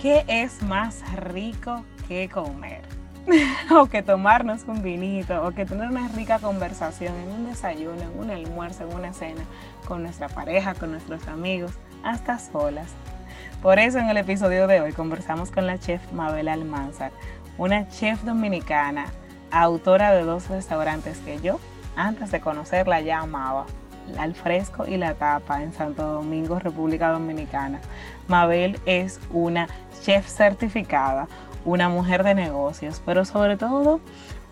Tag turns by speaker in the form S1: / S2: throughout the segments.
S1: ¿qué es más rico que comer? o que tomarnos un vinito, o que tener una rica conversación en un desayuno, en un almuerzo, en una cena, con nuestra pareja, con nuestros amigos, hasta solas. Por eso en el episodio de hoy conversamos con la chef Mabel Almanzar, una chef dominicana, autora de dos restaurantes que yo, antes de conocerla, ya amaba. Al fresco y la tapa en Santo Domingo, República Dominicana. Mabel es una chef certificada, una mujer de negocios, pero sobre todo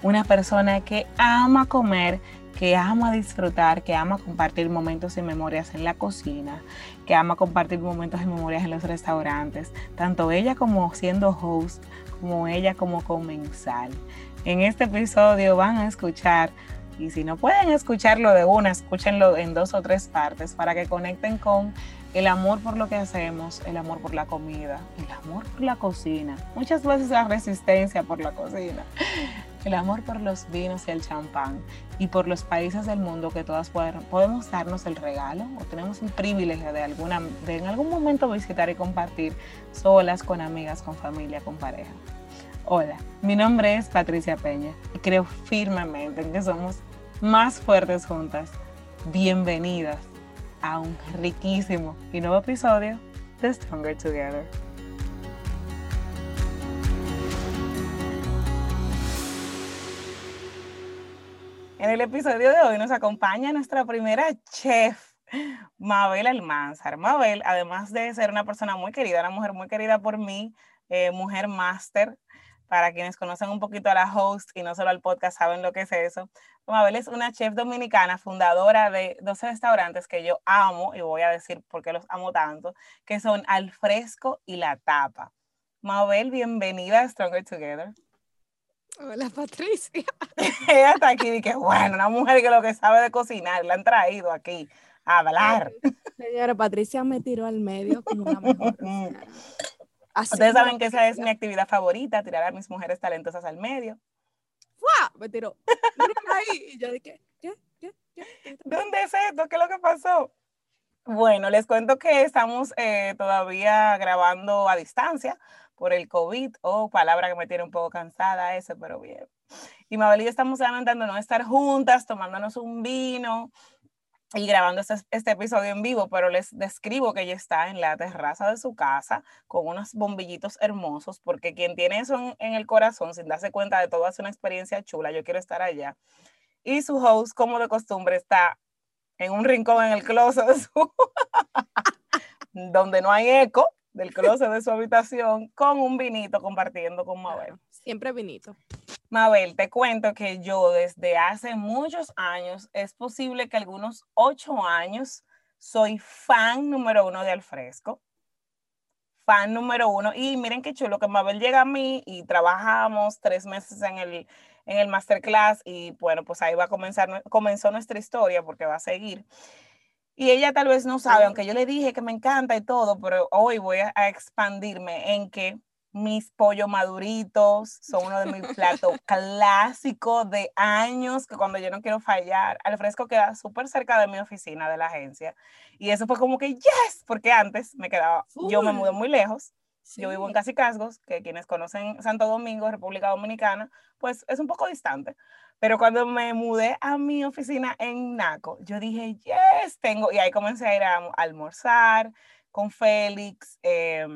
S1: una persona que ama comer, que ama disfrutar, que ama compartir momentos y memorias en la cocina, que ama compartir momentos y memorias en los restaurantes, tanto ella como siendo host, como ella como comensal. En este episodio van a escuchar, y si no pueden escucharlo de una, escúchenlo en dos o tres partes para que conecten con el amor por lo que hacemos, el amor por la comida, el amor por la cocina, muchas veces la resistencia por la cocina, el amor por los vinos y el champán y por los países del mundo que todas podemos darnos el regalo o tenemos un privilegio de, alguna, de en algún momento visitar y compartir solas, con amigas, con familia, con pareja. Hola, mi nombre es Patricia Peña y creo firmemente en que somos más fuertes juntas. Bienvenidas a un riquísimo y nuevo episodio de Stronger Together. En el episodio de hoy nos acompaña nuestra primera chef, Mabel Almanzar. Mabel, además de ser una persona muy querida, una mujer muy querida por mí, eh, mujer máster, para quienes conocen un poquito a la host y no solo al podcast saben lo que es eso. Mabel es una chef dominicana, fundadora de dos restaurantes que yo amo y voy a decir por qué los amo tanto, que son Al Fresco y La Tapa. Mabel, bienvenida a Stronger Together.
S2: Hola Patricia.
S1: Ella está aquí y que bueno, una mujer que lo que sabe de cocinar, la han traído aquí a hablar.
S2: Señora Patricia me tiró al medio como una mejor.
S1: Ustedes saben que esa es mi actividad favorita, tirar a mis mujeres talentosas al medio.
S2: ¡Fua! Me tiró. Ahí. Y yo dije, ¿qué? ¿Qué? ¿Qué?
S1: ¿Dónde es esto? ¿Qué es lo que pasó? Bueno, les cuento que estamos eh, todavía grabando a distancia por el COVID, oh, palabra que me tiene un poco cansada ese, pero bien. Y Mabel y yo estamos lamentando no estar juntas, tomándonos un vino, y grabando este, este, episodio en vivo, pero les describo que ella está en la terraza de su casa con unos bombillitos hermosos, porque quien tiene eso en, el corazón, sin darse cuenta de todo, hace una experiencia chula, yo quiero estar allá. Y su host, como de costumbre, está en un rincón en el closet de su... donde no hay eco del closet de su habitación, con un vinito compartiendo con Mabel.
S2: Siempre vinito.
S1: Mabel, te cuento que yo desde hace muchos años, es posible que algunos ocho años, soy fan número uno de Alfresco. Fan número uno. Y miren qué chulo que Mabel llega a mí y trabajamos tres meses en el, en el masterclass y bueno, pues ahí va a comenzar, comenzó nuestra historia porque va a seguir. Y ella tal vez no sabe, aunque yo le dije que me encanta y todo, pero hoy voy a expandirme en que mis pollos maduritos son uno de mis platos clásicos de años que cuando yo no quiero fallar, al fresco queda súper cerca de mi oficina de la agencia. Y eso fue como que, yes, porque antes me quedaba, yo me mudé muy lejos. Yo vivo en Casicasgos, que quienes conocen Santo Domingo, República Dominicana, pues es un poco distante. Pero cuando me mudé a mi oficina en Naco, yo dije, yes, tengo, y ahí comencé a ir a, almorzar con Félix. Eh,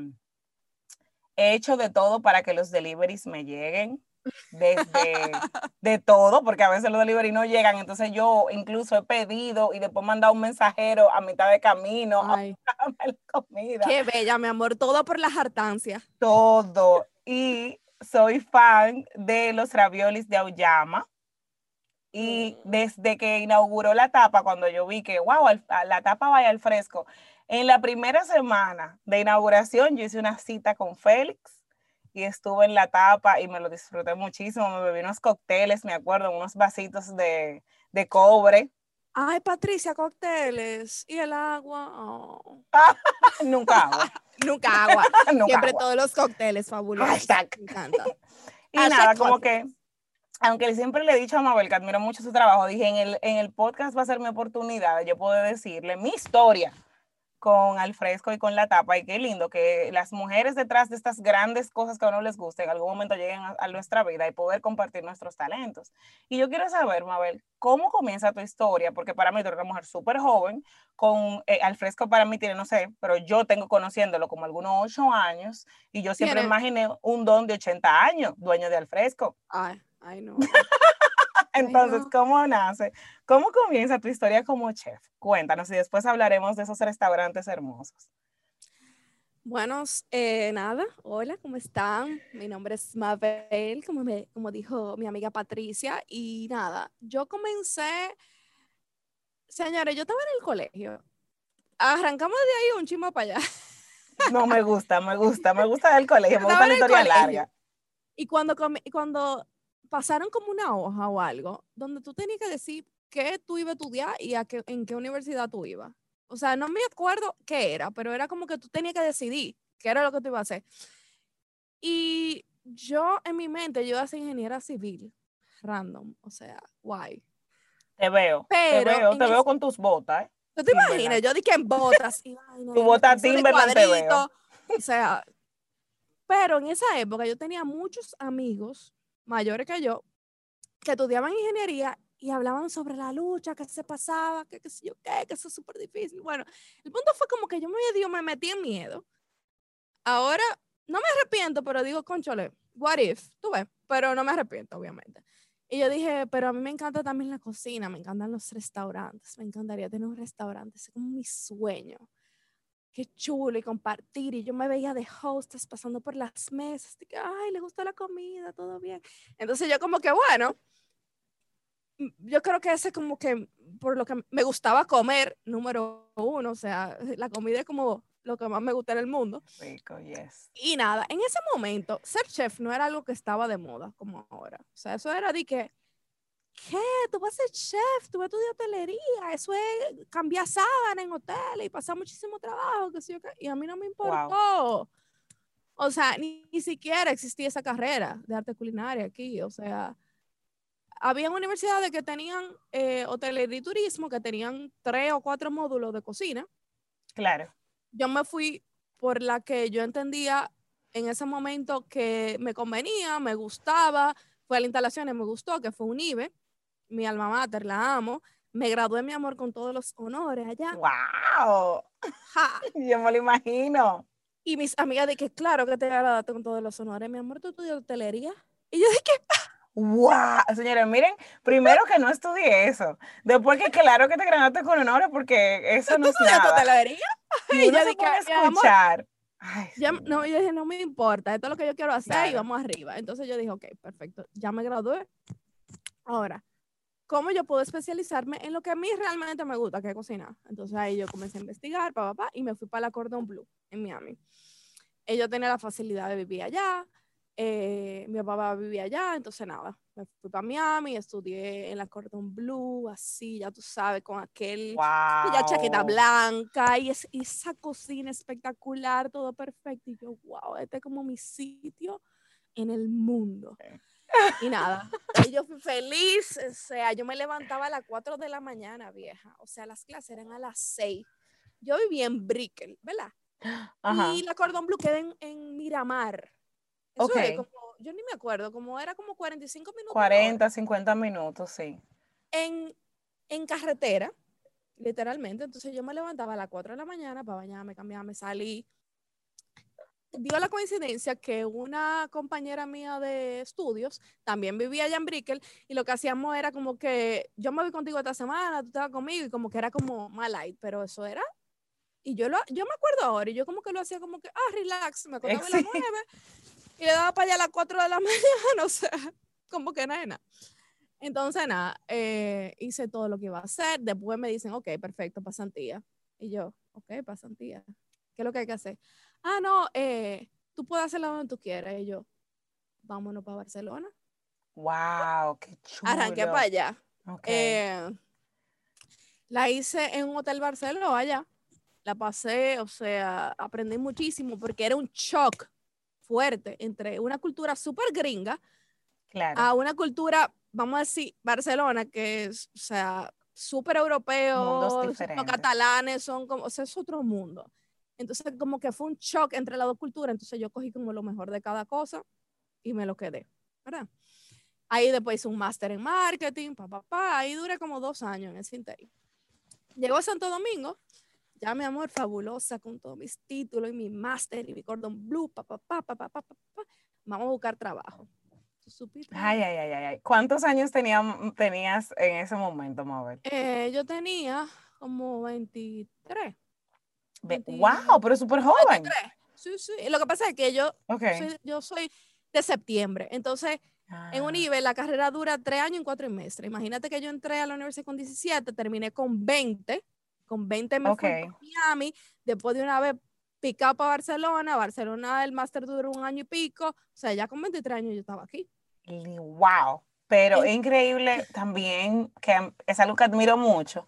S1: he hecho de todo para que los deliveries me lleguen, desde de todo, porque a veces los deliveries no llegan, entonces yo incluso he pedido y después mandado un mensajero a mitad de camino
S2: Ay,
S1: la comida.
S2: Qué bella, mi amor, todo por la hartancia.
S1: Todo. Y soy fan de los raviolis de Auyama. Y mm. desde que inauguró la tapa, cuando yo vi que, wow, la tapa vaya al fresco, en la primera semana de inauguración yo hice una cita con Félix y estuve en la tapa y me lo disfruté muchísimo. Me bebí unos cócteles, me acuerdo, unos vasitos de, de cobre.
S2: Ay, Patricia, cócteles. ¿Y el agua? Oh.
S1: Nunca agua.
S2: Nunca agua. Siempre todos los cócteles fabulosos. Me encanta.
S1: y nada, como que, aunque siempre le he dicho a Mabel que admiro mucho su trabajo, dije, en el, en el podcast va a ser mi oportunidad, yo puedo decirle mi historia con al fresco y con la tapa. Y qué lindo que las mujeres detrás de estas grandes cosas que a uno les gusta en algún momento lleguen a, nuestra vida y poder compartir nuestros talentos. Y yo quiero saber, Mabel, ¿cómo comienza tu historia? Porque para mí tú eres una mujer súper joven, con eh, al fresco para mí tiene, no sé, pero yo tengo conociéndolo como algunos ocho años y yo siempre imaginé un don de 80 años, dueño de al fresco.
S2: Ay, ay no.
S1: Entonces, ¿cómo nace? ¿Cómo comienza tu historia como chef? Cuéntanos y después hablaremos de esos restaurantes hermosos.
S2: Bueno, eh, nada, hola, ¿cómo están? Mi nombre es Mabel, como, me, como dijo mi amiga Patricia, y nada, yo comencé, señores, yo estaba en el colegio, arrancamos de ahí un chimo para allá.
S1: No, me gusta, me gusta, me gusta el colegio, me gusta la historia larga.
S2: Y cuando, cuando pasaron como una hoja o algo donde tú tenías que decir qué tú ibas a estudiar y a qué, en qué universidad tú ibas. O sea, no me acuerdo qué era, pero era como que tú tenías que decidir qué era lo que tú ibas a hacer. Y yo en mi mente, yo iba a ser ingeniera civil, random, o sea, guay.
S1: Te veo, te veo, te veo con tus botas. ¿eh?
S2: ¿Tú te imaginas? Yo dije en botas. Y,
S1: tu bota Timberland te veo.
S2: O sea, pero en esa época yo tenía muchos amigos mayores que yo, que estudiaban ingeniería y hablaban sobre la lucha, que se pasaba, que qué sé yo qué, que eso es súper difícil. Bueno, el punto fue como que yo me, dio, me metí en miedo. Ahora, no me arrepiento, pero digo, conchole, what if, tú ves, pero no me arrepiento, obviamente. Y yo dije, pero a mí me encanta también la cocina, me encantan los restaurantes, me encantaría tener un restaurante, es como mi sueño qué chulo y compartir. Y yo me veía de hostess pasando por las mesas, de que, ay, le gusta la comida, todo bien. Entonces yo como que, bueno, mm, yo creo que ese como que por lo que me gustaba comer, número uno, o sea, la comida es como lo que más me gusta en el mundo.
S1: Rico, yes.
S2: Y nada, en ese momento, ser chef no era algo que estaba de moda como ahora. O sea, eso era de que ¿qué? Tú vas a ser chef, tú vas a estudiar hotelería, eso es cambiar sábana en hoteles y pasar muchísimo trabajo, que yo Y a mí no me importó. O sea, ni, siquiera existía esa carrera de arte culinaria aquí, o sea, había universidades que tenían eh, hotelería y turismo, que tenían tres o cuatro módulos de cocina.
S1: Claro.
S2: Yo me fui por la que yo entendía en ese momento que me convenía, me gustaba, fue a la instalación y me gustó, que fue un IBE mi alma mater, la amo. Me gradué, mi amor, con todos los honores allá.
S1: ¡Wow! Yo me lo imagino.
S2: Y mis amigas de que, claro que te graduaste con todos los honores, mi amor, tú estudias hotelería. Y yo dije,
S1: ¡Wow! Señores, miren, primero que no estudié eso. Después que claro que te graduaste con honores porque eso no es nada.
S2: hotelería?
S1: Y, yo dije, escuchar.
S2: ya, no, yo dije, no me importa, esto es lo que yo quiero hacer y vamos arriba. Entonces yo dije, ok, perfecto, ya me gradué. Ahora, cómo yo puedo especializarme en lo que a mí realmente me gusta, que es cocinar. Entonces ahí yo comencé a investigar, papá, pa, y me fui para la Cordon Blue en Miami. Ella tenía la facilidad de vivir allá, eh, mi papá vivía allá, entonces nada, me fui para Miami, estudié en la Cordon Blue, así, ya tú sabes, con aquel, ya chaqueta blanca y, es, esa cocina espectacular, todo perfecto. Y yo, wow, este es como mi sitio en el mundo. Y nada, yo fui feliz, o sea, yo me levantaba a las 4 de la mañana, vieja, o sea, las clases eran a las 6. Yo vivía en Brickell, ¿verdad? Y la Cordon Blue queda en, Miramar. Eso como, yo ni me acuerdo, como era como 45 minutos.
S1: 40, 50 minutos, sí.
S2: En, en carretera, literalmente. Entonces yo me levantaba a las 4 de la mañana para bañarme, cambiarme, salí dio la coincidencia que una compañera mía de estudios también vivía allá en Brickell y lo que hacíamos era como que yo me voy contigo esta semana, tú estabas conmigo y como que era como más light, pero eso era. Y yo, lo, yo me acuerdo ahora y yo como que lo hacía como que, ah, relax, me acostaba a las nueve y le daba para allá a las cuatro de la mañana, o sea, como que nada. Entonces, nada, eh, hice todo lo que iba a hacer. Después me dicen, ok, perfecto, pasantía. Y yo, ok, pasantía. ¿Qué es lo que hay que hacer? Ah, no, eh, tú puedes hacerla donde tú quieras. Y yo, vámonos para Barcelona.
S1: Wow, qué chulo.
S2: Arranqué para allá. Eh, la hice en un hotel Barcelona allá. La pasé, o sea, aprendí muchísimo porque era un shock fuerte entre una cultura súper gringa a una cultura, vamos a decir, Barcelona, que es, o sea, súper europeos, los catalanes son como, o sea, es otro mundo. Entonces, como que fue un shock entre las dos culturas. Entonces, yo cogí como lo mejor de cada cosa y me lo quedé, ¿verdad? Ahí después hice un máster en marketing, papá, pa, pa, ahí duré como dos años en el Sintei. Llegó a Santo Domingo, ya mi amor, fabulosa, con todos mis títulos y mi máster y mi cordón blue, papá, pa, pa, pa, pa, pa, vamos a buscar trabajo.
S1: Ay, ay, ay, ay. ¿Cuántos años tenías en ese momento, Mabel?
S2: Eh, yo tenía como 23.
S1: ¡Wow! Pero súper joven.
S2: Sí, sí. Lo que pasa es que yo, soy, yo soy de septiembre. Entonces, en un nivel, la carrera dura tres años y cuatro meses. Imagínate que yo entré a la universidad con 17, terminé con 20. Con 20 me fui a Miami. Después de una vez picado para Barcelona. Barcelona, el máster duró un año y pico. O sea, ya con 23 años yo estaba aquí.
S1: ¡Wow! Pero es increíble también, que es algo que admiro mucho,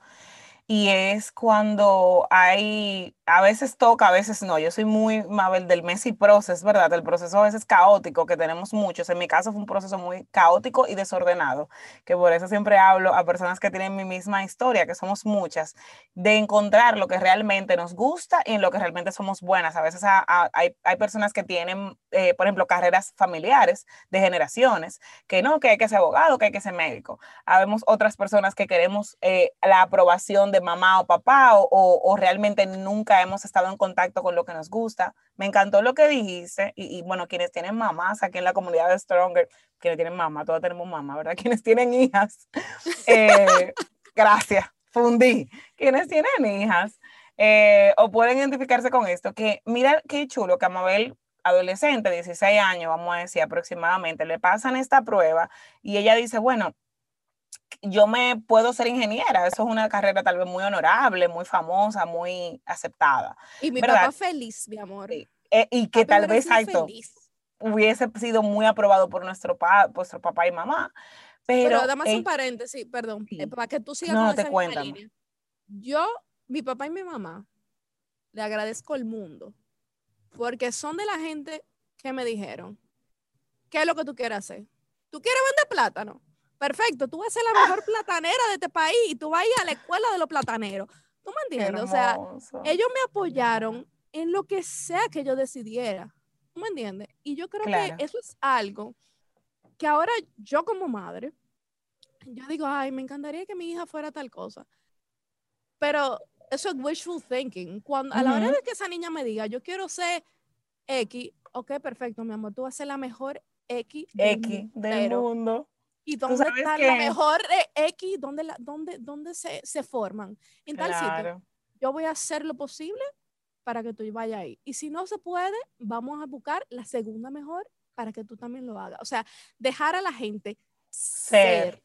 S1: y es cuando hay, a veces toca, a veces no. Yo soy muy, Mabel, del messy process, ¿verdad? El proceso a veces caótico que tenemos muchos. En mi caso fue un proceso muy caótico y desordenado, que por eso siempre hablo a personas que tienen mi misma historia, que somos muchas, de encontrar lo que realmente nos gusta y en lo que realmente somos buenas. A veces hay, hay, personas que tienen, eh, por ejemplo, carreras familiares de generaciones, que no, que hay que ser abogado, que hay que ser médico. Habemos otras personas que queremos eh, la aprobación de mamá o papá o, o, realmente nunca hemos estado en contacto con lo que nos gusta. Me encantó lo que dijiste y, bueno, quienes tienen mamás aquí en la comunidad de Stronger, quienes tienen mamá, todos tenemos mamá, ¿verdad? Quienes tienen hijas, eh, gracias, fundí. Quienes tienen hijas eh, o pueden identificarse con esto, que mira qué chulo que Amabel adolescente, 16 años, vamos a decir aproximadamente, le pasan esta prueba y ella dice, bueno, yo me puedo ser ingeniera, eso es una carrera tal vez muy honorable, muy famosa, muy aceptada.
S2: Y mi papá feliz, mi amor.
S1: Eh, y que tal vez alto hubiese sido muy aprobado por nuestro, pa, nuestro papá y mamá. Pero,
S2: además un paréntesis, perdón, eh, para que tú sigas
S1: no, te.
S2: Yo, mi papá y mi mamá, le agradezco el mundo, porque son de la gente que me dijeron, ¿qué es lo que tú quieres hacer? ¿Tú quieres vender plátano? Perfecto, tú vas a ser la mejor platanera de este país y tú vas a ir a la escuela de los plataneros. ¿Tú me entiendes? O sea, ellos me apoyaron en lo que sea que yo decidiera. ¿Tú me entiendes? Y yo creo que eso es algo que ahora yo como madre, yo digo, ay, me encantaría que mi hija fuera tal cosa. Pero eso es wishful thinking. Cuando, a la hora de que esa niña me diga, yo quiero ser X, ok, perfecto, mi amor, tú vas a ser la mejor X,
S1: X del mundo.
S2: ¿Y dónde está la mejor X? ¿Dónde, la, dónde, dónde se, se, forman? En tal sitio. Yo voy a hacer lo posible para que tú vayas ahí. Y si no se puede, vamos a buscar la segunda mejor para que tú también lo hagas. O sea, dejar a la gente ser.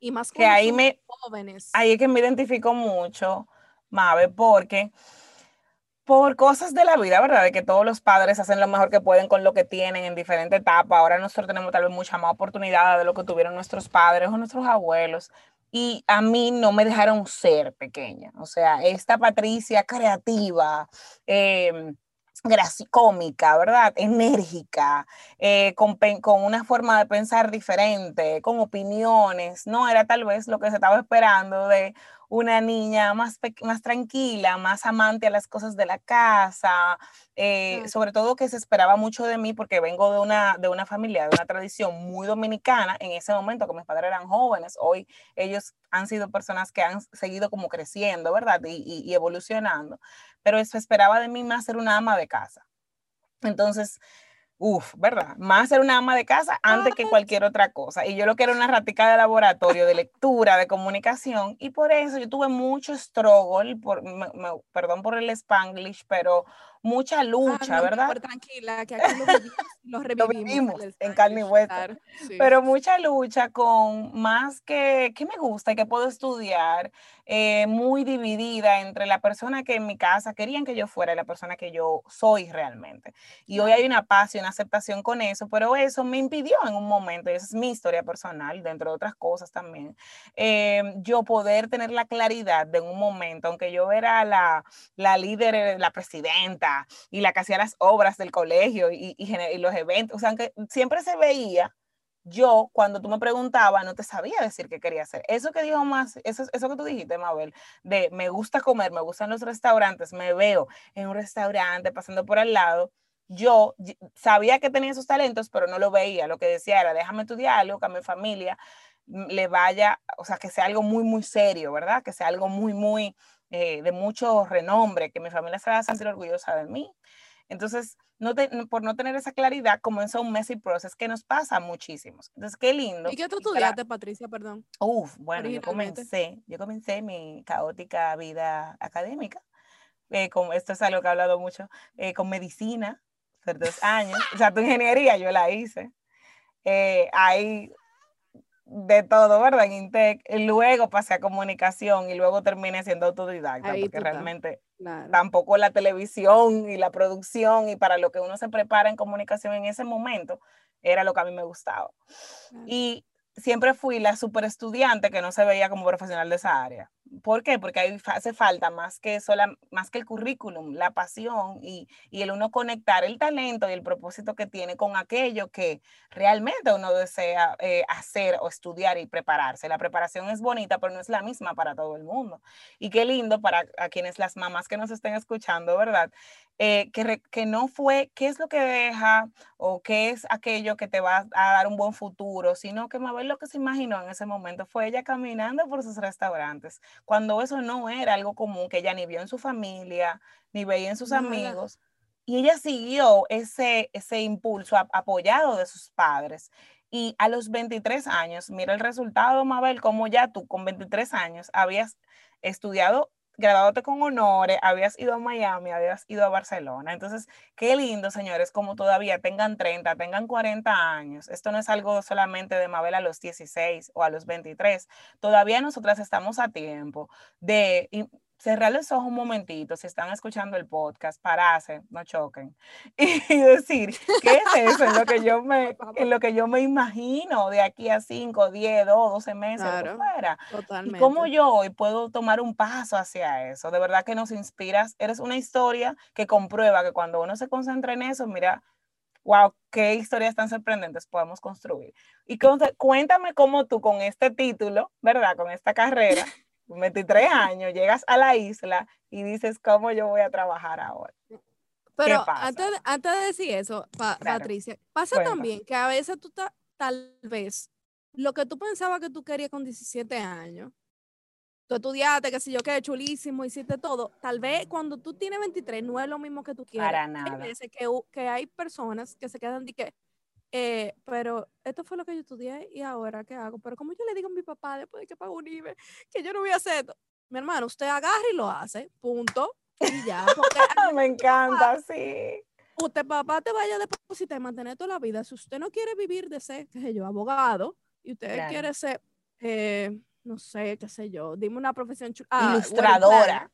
S2: Y más
S1: que ahí me, jóvenes. Ahí es que me identifico mucho, Mabe, porque por cosas de la vida, ¿verdad? De que todos los padres hacen lo mejor que pueden con lo que tienen en diferentes etapas. Ahora nosotros tenemos tal vez mucha más oportunidad de lo que tuvieron nuestros padres o nuestros abuelos. Y a mí no me dejaron ser pequeña. O sea, esta Patricia creativa, eh, cómica, ¿verdad? Enérgica, eh, con, con, una forma de pensar diferente, con opiniones, no era tal vez lo que se estaba esperando de una niña más, más tranquila, más amante a las cosas de la casa, eh, sobre todo que se esperaba mucho de mí porque vengo de una, de una familia, de una tradición muy dominicana, en ese momento que mis padres eran jóvenes, hoy ellos han sido personas que han seguido como creciendo, ¿verdad? Y, y, y evolucionando, pero eso esperaba de mí más ser una ama de casa. Entonces, Uf, ¿verdad? Más ser una ama de casa antes que cualquier otra cosa. Y yo lo que era una ratica de laboratorio, de lectura, de comunicación. Y por eso yo tuve mucho struggle, por, perdón por el spanglish, pero mucha ah, lucha, ¿verdad?
S2: tranquila, que aquí lo revivimos,
S1: en carne y hueso. Pero mucha lucha con más que, que me gusta y que puedo estudiar, eh, muy dividida entre la persona que en mi casa querían que yo fuera y la persona que yo soy realmente. Y hoy hay una paz y una aceptación con eso, pero eso me impidió en un momento, y esa es mi historia personal, dentro de otras cosas también, eh, yo poder tener la claridad de un momento, aunque yo era la, la líder, la presidenta, y la que hacía las obras del colegio y, y, los eventos, o sea, aunque siempre se veía yo, cuando tú me preguntabas, no te sabía decir qué quería hacer. Eso que dijo más, eso, eso que tú dijiste, Mabel, de me gusta comer, me gustan los restaurantes, me veo en un restaurante pasando por al lado. Yo sabía que tenía esos talentos, pero no lo veía. Lo que decía era, déjame estudiar algo que a mi familia le vaya, o sea, que sea algo muy, muy serio, ¿verdad? Que sea algo muy, muy eh, de mucho renombre, que mi familia se va a sentir orgullosa de mí. Entonces, no por no tener esa claridad, comenzó un messy process que nos pasa a muchísimos. Entonces, qué lindo.
S2: ¿Y qué tú estudiaste, Patricia? Perdón.
S1: Uf, bueno, yo comencé, yo comencé mi caótica vida académica. Eh, con, esto es algo que he hablado mucho, eh, con medicina, por dos años. O sea, tu ingeniería yo la hice. Eh, ahí de todo, ¿verdad? En Intec. Luego pasé a comunicación y luego terminé siendo autodidacta, porque realmente tampoco la televisión y la producción y para lo que uno se prepara en comunicación en ese momento era lo que a mí me gustaba. Y siempre fui la super estudiante que no se veía como profesional de esa área. ¿Por qué? Porque hace falta más que, sola, más que el currículum, la pasión y, y, el uno conectar el talento y el propósito que tiene con aquello que realmente uno desea eh, hacer o estudiar y prepararse. La preparación es bonita, pero no es la misma para todo el mundo. Y qué lindo para a quienes las mamás que nos estén escuchando, ¿verdad? Eh, que, que no fue qué es lo que deja o qué es aquello que te va a dar un buen futuro, sino que Mabel lo que se imaginó en ese momento fue ella caminando por sus restaurantes cuando eso no era algo común que ella ni vio en su familia, ni veía en sus amigos. Y ella siguió ese, ese impulso apoyado de sus padres. Y a los 23 años, mira el resultado, Mabel, como ya tú con 23 años habías estudiado graduándote con honores, habías ido a Miami, habías ido a Barcelona. Entonces, qué lindo, señores, como todavía tengan 30, tengan 40 años. Esto no es algo solamente de Mabel a los 16 o a los 23. Todavía nosotras estamos a tiempo de cerrar los ojos un momentito, si están escuchando el podcast, pararse, no choquen, y decir, ¿qué es eso? En lo que yo me, en lo que yo me imagino de aquí a 5, 10, 2, 12 meses, claro, fuera. Totalmente. Y cómo yo hoy puedo tomar un paso hacia eso. De verdad que nos inspiras. Eres una historia que comprueba que cuando uno se concentra en eso, mira, wow, qué historias tan sorprendentes podemos construir. Y cuéntame cómo tú con este título, ¿verdad? Con esta carrera, 23 años, llegas a la isla y dices, ¿cómo yo voy a trabajar ahora?
S2: Pero antes, antes de decir eso, Patricia, pasa también que a veces tú tal vez lo que tú pensabas que tú querías con 17 años, tú estudiaste, que sé yo, qué chulísimo, hiciste todo. Tal vez cuando tú tienes 23 no es lo mismo que tú quieres.
S1: Para nada.
S2: Hay veces que, que hay personas que se quedan de que, eh, pero esto fue lo que yo estudié y ahora qué hago. Pero como yo le digo a mi papá después de que pago un IBE, que yo no voy a hacer esto. Mi hermano, usted agarra y lo hace, punto. Y ya.
S1: Me encanta, sí.
S2: Usted, papá, te vaya a depositar y mantener toda la vida. Si usted no quiere vivir de ser, qué sé yo, abogado, y usted quiere ser, eh, no sé, qué sé yo, dime una profesión
S1: ah, ilustradora.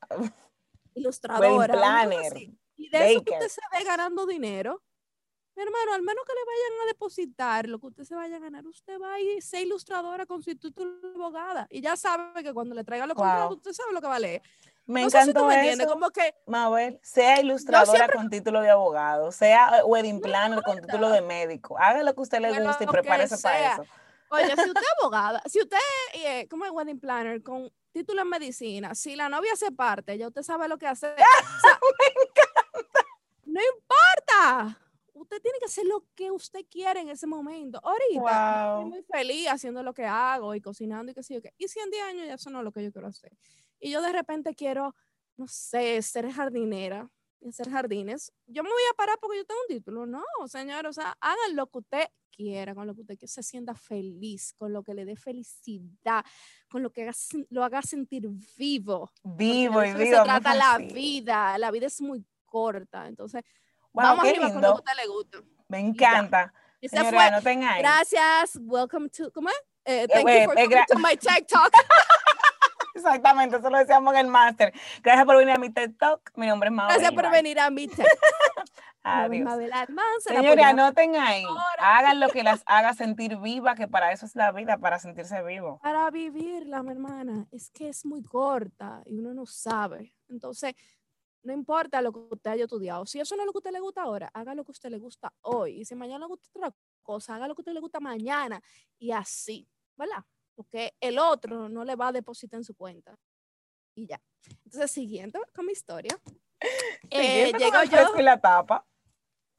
S2: Ilustradora. Planner. Y de eso que usted se ve ganando dinero, mi hermano, al menos que le vayan a depositar lo que usted se vaya a ganar, usted va a ir ser ilustradora con su título de abogada. Y ya sabe que cuando le traiga los contratos, usted sabe lo que vale.
S1: Me encantó eso. Como que, Mabel, sea ilustradora con título de abogado, sea eh, wedding planner con título de médico. Haga lo que usted le guste y prepárese para eso.
S2: Oye, si usted es abogada, si usted, eh, como es wedding planner con título en medicina, si la novia se parte, ya usted sabe lo que hacer.
S1: Me encanta.
S2: No importa usted tiene que hacer lo que usted quiere en ese momento. Ahorita estoy muy feliz haciendo lo que hago y cocinando y qué sé yo qué. Y si en 10 años ya eso no es lo que yo quiero hacer. Y yo de repente quiero, no sé, ser jardinera y hacer jardines. Yo me voy a parar porque yo tengo un título. No, señor, o sea, hagan lo que usted quiera, con lo que usted se sienta feliz, con lo que le dé felicidad, con lo que lo haga sentir vivo.
S1: Vivo y vivo.
S2: Se trata la vida. La vida es muy corta. Entonces, Vamos arriba con lo que a le gusta.
S1: Me encanta. Señora, no tenga
S2: Gracias. Welcome to, ¿cómo es? Eh, thank you for coming to my TikTok.
S1: Exactamente, eso lo decíamos en el máster. Gracias por venir a mi TED Talk. Mi nombre es Mabel.
S2: Gracias por venir a mi TED
S1: Adiós. Señores, anoten ahí. Hagan lo que las haga sentir viva, que para eso es la vida, para sentirse vivo.
S2: Para vivirla, mi hermana. Es que es muy corta y uno no sabe. Entonces, no importa lo que usted haya estudiado. Si eso no es lo que a usted le gusta ahora, haga lo que a usted le gusta hoy. Y si mañana le gusta otra cosa, haga lo que a usted le gusta mañana y así, ¿verdad? Porque el otro no le va a depositar en su cuenta. Y ya. Entonces, siguiendo con mi historia, eh, llego yo.
S1: la tapa.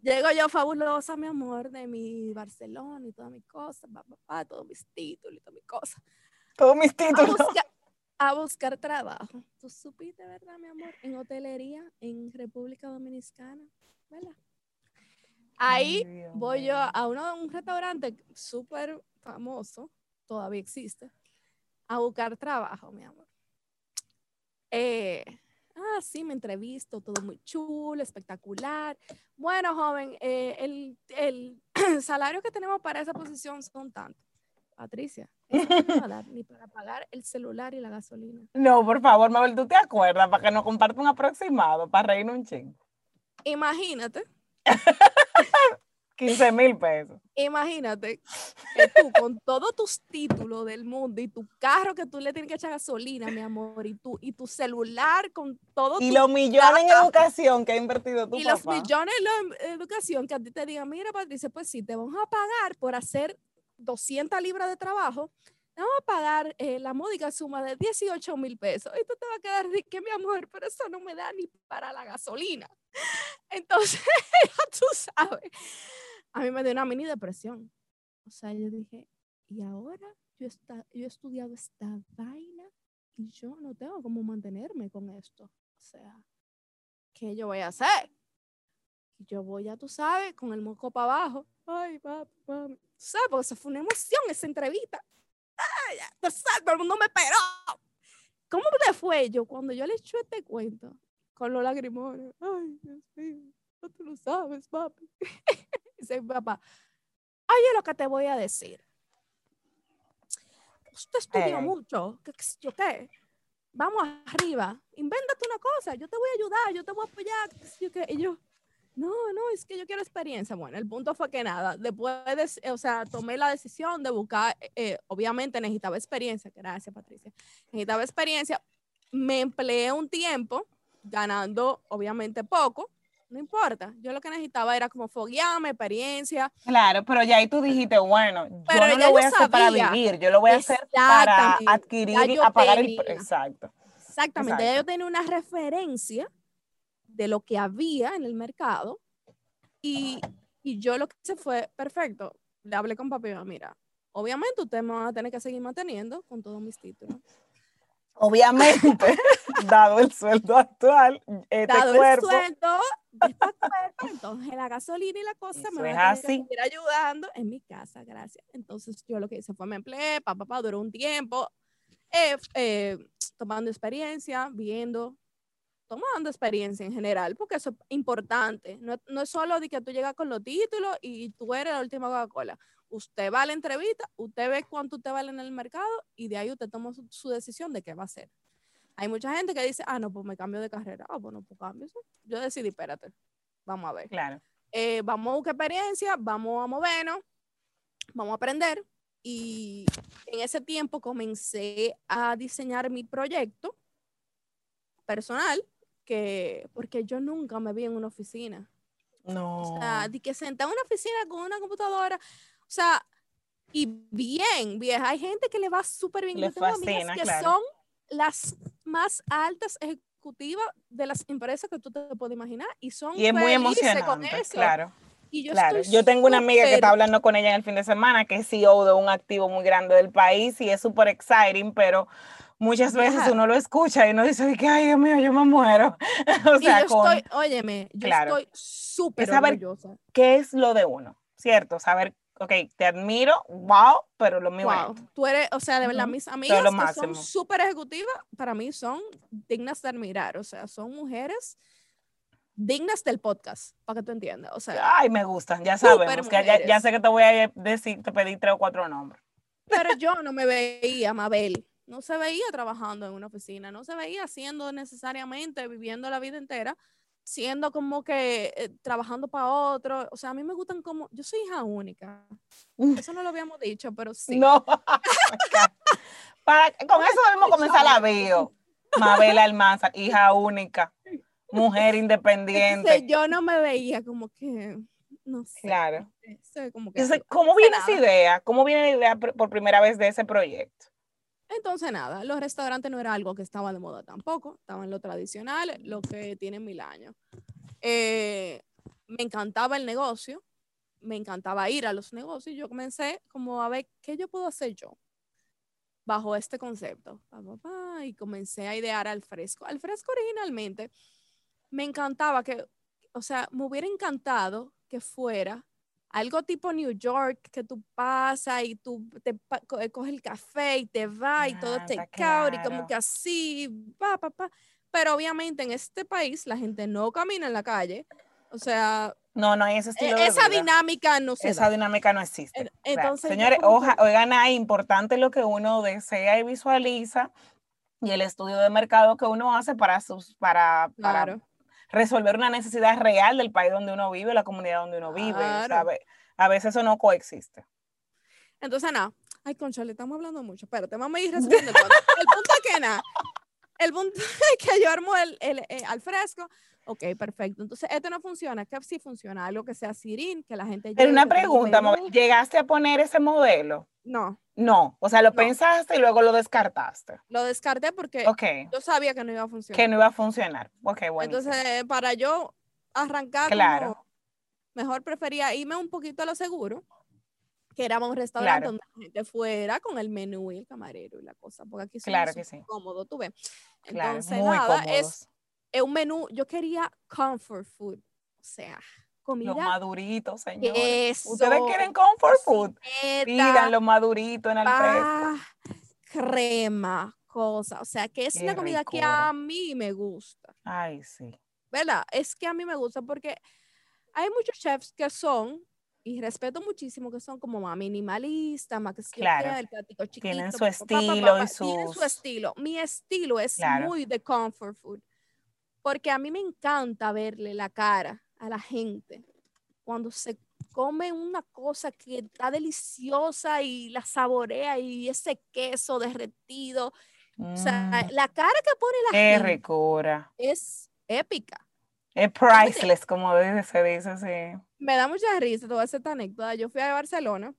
S2: Llego yo fabulosa, mi amor, de mi Barcelona y todas mis cosas, papá, todos mis títulos y todas mis cosas.
S1: Todos mis títulos.
S2: A, buscar trabajo. ¿Tú supiste, verdad, mi amor? En hotelería en República Dominicana, ¿verdad? Ahí voy yo a uno un restaurante súper famoso, todavía existe, a buscar trabajo, mi amor. Eh, ah, sí, me entrevisto, todo muy chulo, espectacular. Bueno, joven, eh, el, el salario que tenemos para esa posición son tantos. Patricia, no dar ni para pagar el celular y la gasolina.
S1: No, por favor, Mabel, ¿tú te acuerdas? Para que nos comparte un aproximado, para reírnos un chingo.
S2: Imagínate
S1: 15 mil pesos.
S2: Imagínate que tú con todos tus títulos del mundo y tu carro que tú le tienes que echar gasolina, mi amor, y tu, y tu celular con todo
S1: Y los millones en educación que ha invertido tu
S2: Y los millones en educación que a ti te digan, mira Patricia, pues sí, te vamos a pagar por hacer 200 libras de trabajo, vamos a pagar eh, la módica suma de 18 mil pesos. Y tú te vas a quedar, que mi amor, pero eso no me da ni para la gasolina. Entonces, ya tú sabes, a mí me dio una mini depresión. O sea, yo dije, y ahora yo, está, yo he estudiado esta vaina y yo no tengo cómo mantenerme con esto. O sea, ¿qué yo voy a hacer? Yo voy, ya tú sabes, con el moco para abajo. Ay, papi, papi. ¿Sabes? Porque eso fue una emoción, esa entrevista. Ay, todo el mundo me esperó. ¿Cómo le fue yo cuando yo le eché este cuento? con los lagrimones. Ay, Dios mío, no tú lo sabes, papi. Dice mi papá, oye lo que te voy a decir. Usted estudió mucho, ¿qué, yo qué? Vamos arriba, invéntate una cosa, yo te voy a ayudar, yo te voy a apoyar, yo qué? Y yo, no, no, es que yo quiero experiencia. Bueno, el punto fue que nada, después, de, o sea, tomé la decisión de buscar, eh, obviamente necesitaba experiencia, gracias Patricia, necesitaba experiencia, me empleé un tiempo ganando obviamente poco, no importa. Yo lo que necesitaba era como foguearme, experiencia.
S1: Claro, pero ya ahí tú dijiste, bueno, yo no lo voy a hacer para vivir, yo lo voy a hacer para adquirir y pagar el... Exacto.
S2: Exactamente, ya yo tenía una referencia de lo que había en el mercado y, y yo lo que hice fue, perfecto, le hablé con papi, mira, obviamente ustedes me van a tener que seguir manteniendo con todos mis títulos.
S1: Obviamente, dado el sueldo actual, este dado cuerpo,
S2: el sueldo este cuerpo, entonces la gasolina y la cosa me van a seguir ayudando en mi casa, gracias. Entonces yo lo que hice fue me empleé, papá, papá, duró un tiempo, eh, eh, tomando experiencia, viendo, tomando experiencia en general, porque eso es importante. No, no es solo de que tú llegas con los títulos y tú eres la última Coca-Cola usted va a la entrevista, usted ve cuánto usted vale en el mercado y de ahí usted toma su, decisión de qué va a hacer. Hay mucha gente que dice, ah, no, pues me cambio de carrera. Ah, bueno, pues cambio eso. Yo decidí, espérate, vamos a ver.
S1: Claro.
S2: Eh, vamos a buscar experiencia, vamos a movernos, vamos a aprender. Y en ese tiempo comencé a diseñar mi proyecto personal, que, porque yo nunca me vi en una oficina.
S1: No.
S2: O sea, de que senté en una oficina con una computadora, o sea, y bien, vieja. Hay gente que le va súper bien.
S1: Le fascina,
S2: que son las más altas ejecutivas de las empresas que tú te puedes imaginar y son
S1: y es muy emocionante, claro. Y yo, claro. yo tengo una amiga que está hablando con ella en el fin de semana, que es CEO de un activo muy grande del país y es súper exciting, pero muchas veces uno lo escucha y uno dice que, ay, Dios mío, yo me muero.
S2: o sea, yo estoy, óyeme, yo estoy súper orgullosa.
S1: ¿Qué es lo de uno? ¿Cierto? Saber ok, te admiro, wow, pero lo mío wow.
S2: Tú eres, o sea, de verdad, mis amigas que son súper ejecutivas, para mí son dignas de admirar, o sea, son mujeres dignas del podcast, para que tú entiendas, o sea.
S1: Ay, me gustan, ya sabemos, que ya, sé que te voy a decir, te pedí tres o cuatro nombres.
S2: Pero yo no me veía, Mabel, no se veía trabajando en una oficina, no se veía haciendo necesariamente, viviendo la vida entera, siendo como que eh, trabajando para otro. O sea, a mí me gustan como, yo soy hija única. Eso no lo habíamos dicho, pero sí.
S1: No. para, con eso debemos comenzar la bio. Mabel Almanza, hija única, mujer independiente.
S2: yo no me veía como que no sé.
S1: Claro.
S2: Como que
S1: Entonces,
S2: algo.
S1: ¿cómo viene esa idea? ¿Cómo viene la idea por primera vez de ese proyecto?
S2: Entonces, nada, los restaurantes no era algo que estaba de moda tampoco, estaban lo tradicional, lo que tienen mil años. Eh, me encantaba el negocio, me encantaba ir a los negocios yo comencé como a ver qué yo puedo hacer yo bajo este concepto. Y comencé a idear al fresco. Al fresco originalmente me encantaba que, o sea, me hubiera encantado que fuera algo tipo New York, que tú pasas y tú te co- eh, coges el café y te vas y todo
S1: Ah,
S2: take out y como que así, pa, pa, pa. Pero obviamente en este país la gente no camina en la calle. O sea,
S1: No, no hay ese
S2: e-
S1: estilo de
S2: esa
S1: vida.
S2: dinámica no se
S1: Esa
S2: da.
S1: dinámica no existe.
S2: En-
S1: O sea,
S2: entonces
S1: señores, oja- oigan ahí, importante lo que uno desea y visualiza y el estudio de mercado que uno hace para, sus, para, para
S2: Claro.
S1: Resolver una necesidad real del país donde uno vive, la comunidad donde uno vive.
S2: Claro.
S1: a ve- a veces eso no coexiste.
S2: Entonces, nada. Ay, concha, le estamos hablando mucho. Espérate, vamos a ir resumiendo el punto. El punto es que nada. El punto es que yo armo el, el, eh, al fresco. Ok, perfecto. Entonces, esto no funciona. ¿Qué sí funciona? Algo que sea sirín, que la gente
S1: Pero una
S2: que
S1: pregunta. ¿llegaste a poner ese modelo?
S2: No,
S1: No, o sea, lo
S2: No.
S1: pensaste y luego lo descartaste.
S2: lo descarté porque
S1: Ok,
S2: yo sabía que no iba a funcionar.
S1: que no iba a funcionar. Ok, bueno.
S2: Entonces, para yo arrancar,
S1: Claro.
S2: como, mejor prefería irme un poquito a lo seguro, que éramos un restaurante
S1: Claro.
S2: donde la gente fuera con el menú y el camarero y la cosa, porque aquí
S1: Claro que sí.
S2: cómodos, tú ves.
S1: Claro,
S2: Entonces,
S1: muy
S2: nada, es, es un menú, yo quería comfort food, o sea, comida,
S1: Los maduritos, señores. Ustedes quieren comfort food. Pidan los maduritos en el
S2: ah, crema, cosa, o sea, que es
S1: Qué
S2: una comida que a mí me gusta.
S1: Ay, sí.
S2: ¿verdad? Es que a mí me gusta porque hay muchos chefs que son, y respeto muchísimo, que son como más minimalistas, más que
S1: Claro.
S2: el platico chiquito.
S1: Tienen su estilo y
S2: Tienen su
S1: sus-
S2: estilo. Mi estilo es
S1: Claro.
S2: muy de comfort food, porque a mí me encanta verle la cara a la gente cuando se come una cosa que está deliciosa y la saborea y ese queso derretido. O sea,
S1: Mm,
S2: la cara que pone la
S1: qué
S2: gente
S1: ricura.
S2: es épica.
S1: Es priceless, como dice- se dice, sí.
S2: Me da mucha risa toda esta anécdota. Yo fui a Barcelona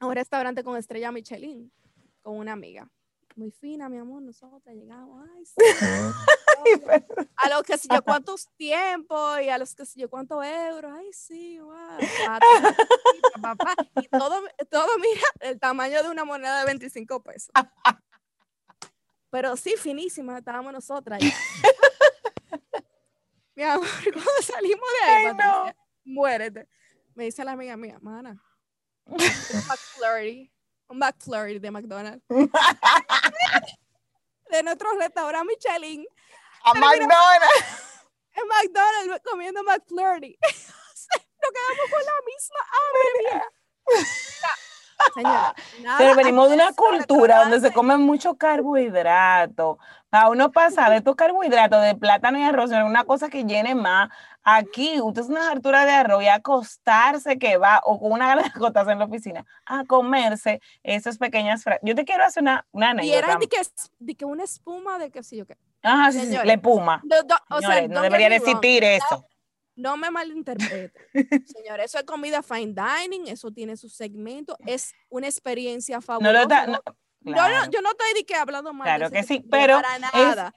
S2: a un restaurante con estrella Michelin con una amiga. Muy fina, mi amor, nosotras llegamos. Ay, sí. a los que sé yo cuántos tiempos y a los que sé yo cuántos euros. Ay, sí, wow. Y todo, todo, mira, el tamaño de una moneda de 25 pesos. Pero sí, finísima, estábamos nosotras. Mi amor, cuando salimos de ahí,
S1: Ay, no.
S2: Patricia, muérete. Me dice la amiga mía, mana, un McFlurry, un McFlurry de McDonald's. de nuestro restaurante Michelin,
S1: A McDonald's.
S2: en McDonald's comiendo McFlurry. Nos quedamos con la misma hambre, mía. Señora,
S1: Pero venimos de una cultura donde se come mucho carbohidrato. Para uno pasar de estos carbohidratos de plátano y arroz, una cosa que llene más. Aquí, usted es una hartura de arroz y acostarse que va, o con una gana de acostarse en la oficina, a comerse esas pequeñas Yo te quiero hacer una, una
S2: Y era
S1: anécdota.
S2: de que, de que una espuma de que sí o qué.
S1: Ajá, sí, sí, sí,
S2: Señores,
S1: le puma.
S2: No, no, o sea,
S1: Señores, no debería existir eso.
S2: No me malinterprete. Señores, eso es comida fine dining, eso tiene su segmento, es una experiencia
S1: No
S2: fabulosa.
S1: lo está,
S2: ¿no?
S1: no-
S2: Yo, no- yo no estoy de que hablando mal.
S1: Claro que sí, pero
S2: para
S1: es-
S2: nada.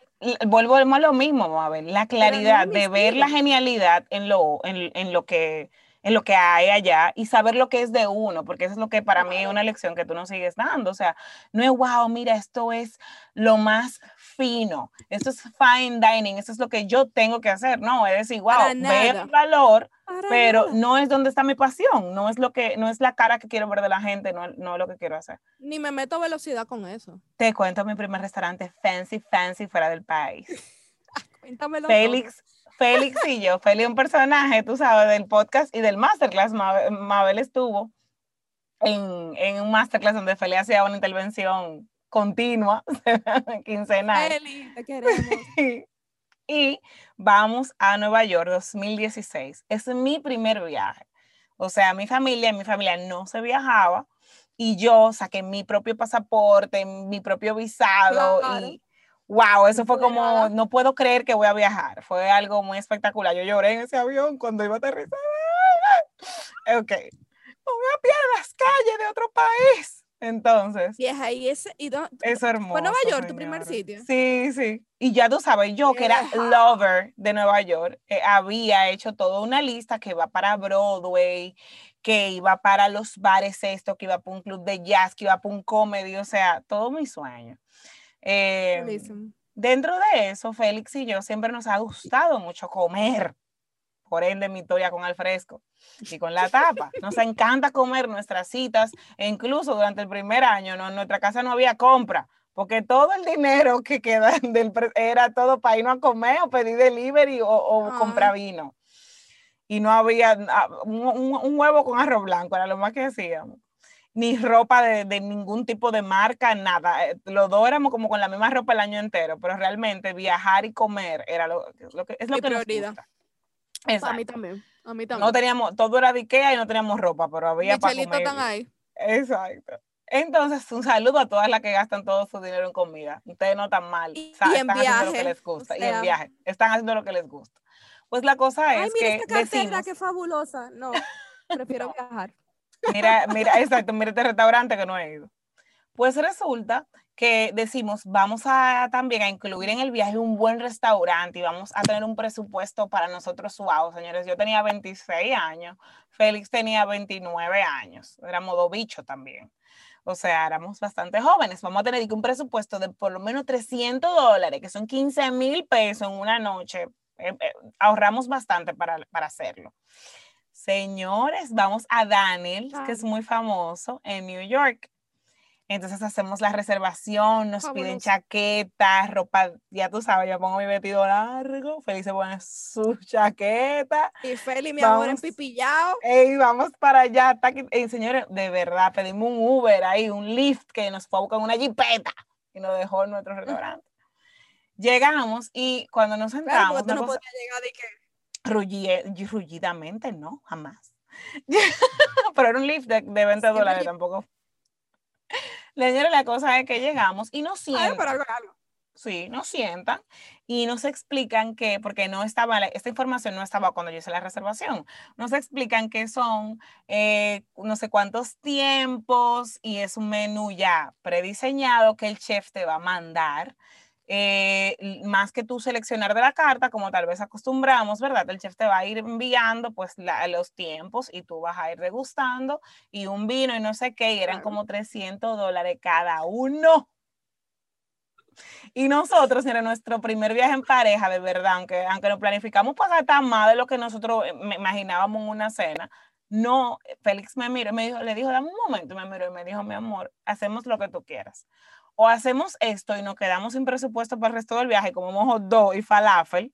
S1: Volvemos a lo mismo, Mabel, la claridad de ver la genialidad en lo, en, en lo que en lo que hay allá y saber lo que es de uno, porque eso es lo que para mí es una lección que tú no sigues dando. O sea, no es wow, mira, esto es lo más fino, esto es fine dining, esto es lo que yo tengo que hacer. No, es decir, wow, el valor,
S2: Para
S1: pero
S2: nada.
S1: no es donde está mi pasión, no es lo que, no es la cara que quiero ver de la gente, no, no es lo que quiero hacer.
S2: Ni me meto velocidad con eso.
S1: Te cuento mi primer restaurante fancy, fancy fuera del país.
S2: Cuéntamelo.
S1: Félix, Félix y yo, Félix un personaje, tú sabes, del podcast y del masterclass. Mabel, Mabel estuvo en, en un masterclass donde Félix hacía una intervención continua, quincenal.
S2: Feli, te queremos.
S1: y vamos a Nueva York 2016. Es mi primer viaje. O sea, mi familia, mi familia no se viajaba y yo saqué mi propio pasaporte, mi propio visado
S2: Claro.
S1: y wow, eso fue como, no puedo creer que voy a viajar. Fue algo muy espectacular. Yo lloré en ese avión cuando iba a aterrizar. Ok. Una pie en las calles de otro país. Entonces.
S2: Vieja, y ese. Y
S1: es hermoso.
S2: ¿Fue Nueva York tu primer sitio?
S1: Sí, sí. Y ya tú sabes, yo que era lover de Nueva York, eh, había hecho toda una lista que iba para Broadway, que iba para los bares esto, que iba para un club de jazz, que iba para un comedy, o sea, todo mi sueño. Eh, dentro de eso, Félix y yo siempre nos ha gustado mucho comer por ende mi historia con al fresco y con la tapa. Nos encanta comer nuestras citas e incluso durante el primer año ¿no? en nuestra casa no había compra porque todo el dinero que queda del era todo para irnos a comer o pedir delivery o, o comprar vino. Y no había ah, un, huevo con arroz blanco, era lo más que hacíamos. Ni ropa de, de, ningún tipo de marca, nada. Eh, los dos éramos como con la misma ropa el año entero, pero realmente viajar y comer era lo, lo que es lo que nos gusta.
S2: A mí también. A mí también.
S1: No teníamos, todo era de Ikea y no teníamos ropa, pero había
S2: para comer. están ahí.
S1: Exacto. Entonces, un saludo a todas las que gastan todo su dinero en comida. Ustedes no están mal.
S2: Y, en viaje.
S1: lo que les gusta. y en viaje. Están haciendo lo que les gusta. Pues la cosa es
S2: Ay, mira
S1: que
S2: esta cartera, decimos... qué fabulosa. No, prefiero viajar.
S1: Mira, mira, exacto, mira este restaurante que no he ido. Pues resulta que decimos, vamos a también a incluir en el viaje un buen restaurante y vamos a tener un presupuesto para nosotros, wow, señores, yo tenía 26 años, Félix tenía 29 años, éramos dos bichos también. O sea, éramos bastante jóvenes. Vamos a tener un presupuesto de por lo menos 300 dólares, que son 15 mil pesos en una noche. Eh, eh, ahorramos bastante para, para hacerlo. Señores, vamos a Daniel, que es muy famoso en New York. Entonces hacemos la reservación, nos piden chaquetas, ropa, ya tú sabes, yo pongo mi vestido largo, Feliz se pone su chaqueta.
S2: Y Feli, mi amor, en pipillado.
S1: Ey, vamos para allá. Ey, señores, de verdad, pedimos un Uber ahí, un lift que nos fue a buscar una jipeta y nos dejó en nuestro restaurante. Llegamos y cuando nos sentamos...
S2: Claro, no podía llegar de
S1: qué. rullidamente, no, jamás. Pero era un lift de, de 20 dólares, tampoco Señores, la cosa es que llegamos y nos sientan. Sí, nos sientan y nos explican que, porque no estaba, esta información no estaba cuando yo hice la reservación, nos explican que son eh, no sé cuántos tiempos y es un menú ya prediseñado que el chef te va a mandar eh, más que tú seleccionar de la carta, como tal vez acostumbramos, ¿verdad? El chef te va a ir enviando pues los tiempos y tú vas a ir degustando y un vino y no sé qué, y eran como 300 dólares cada uno. Y nosotros, era nuestro primer viaje en pareja, de verdad, aunque, aunque nos planificamos para gastar más de lo que nosotros eh, imaginábamos en una cena, no, Félix me miró, me dijo, le dijo, dame un momento, me miró y me dijo, mi amor, hacemos lo que tú quieras o hacemos esto y nos quedamos sin presupuesto para el resto del viaje, como mojo dos y falafel,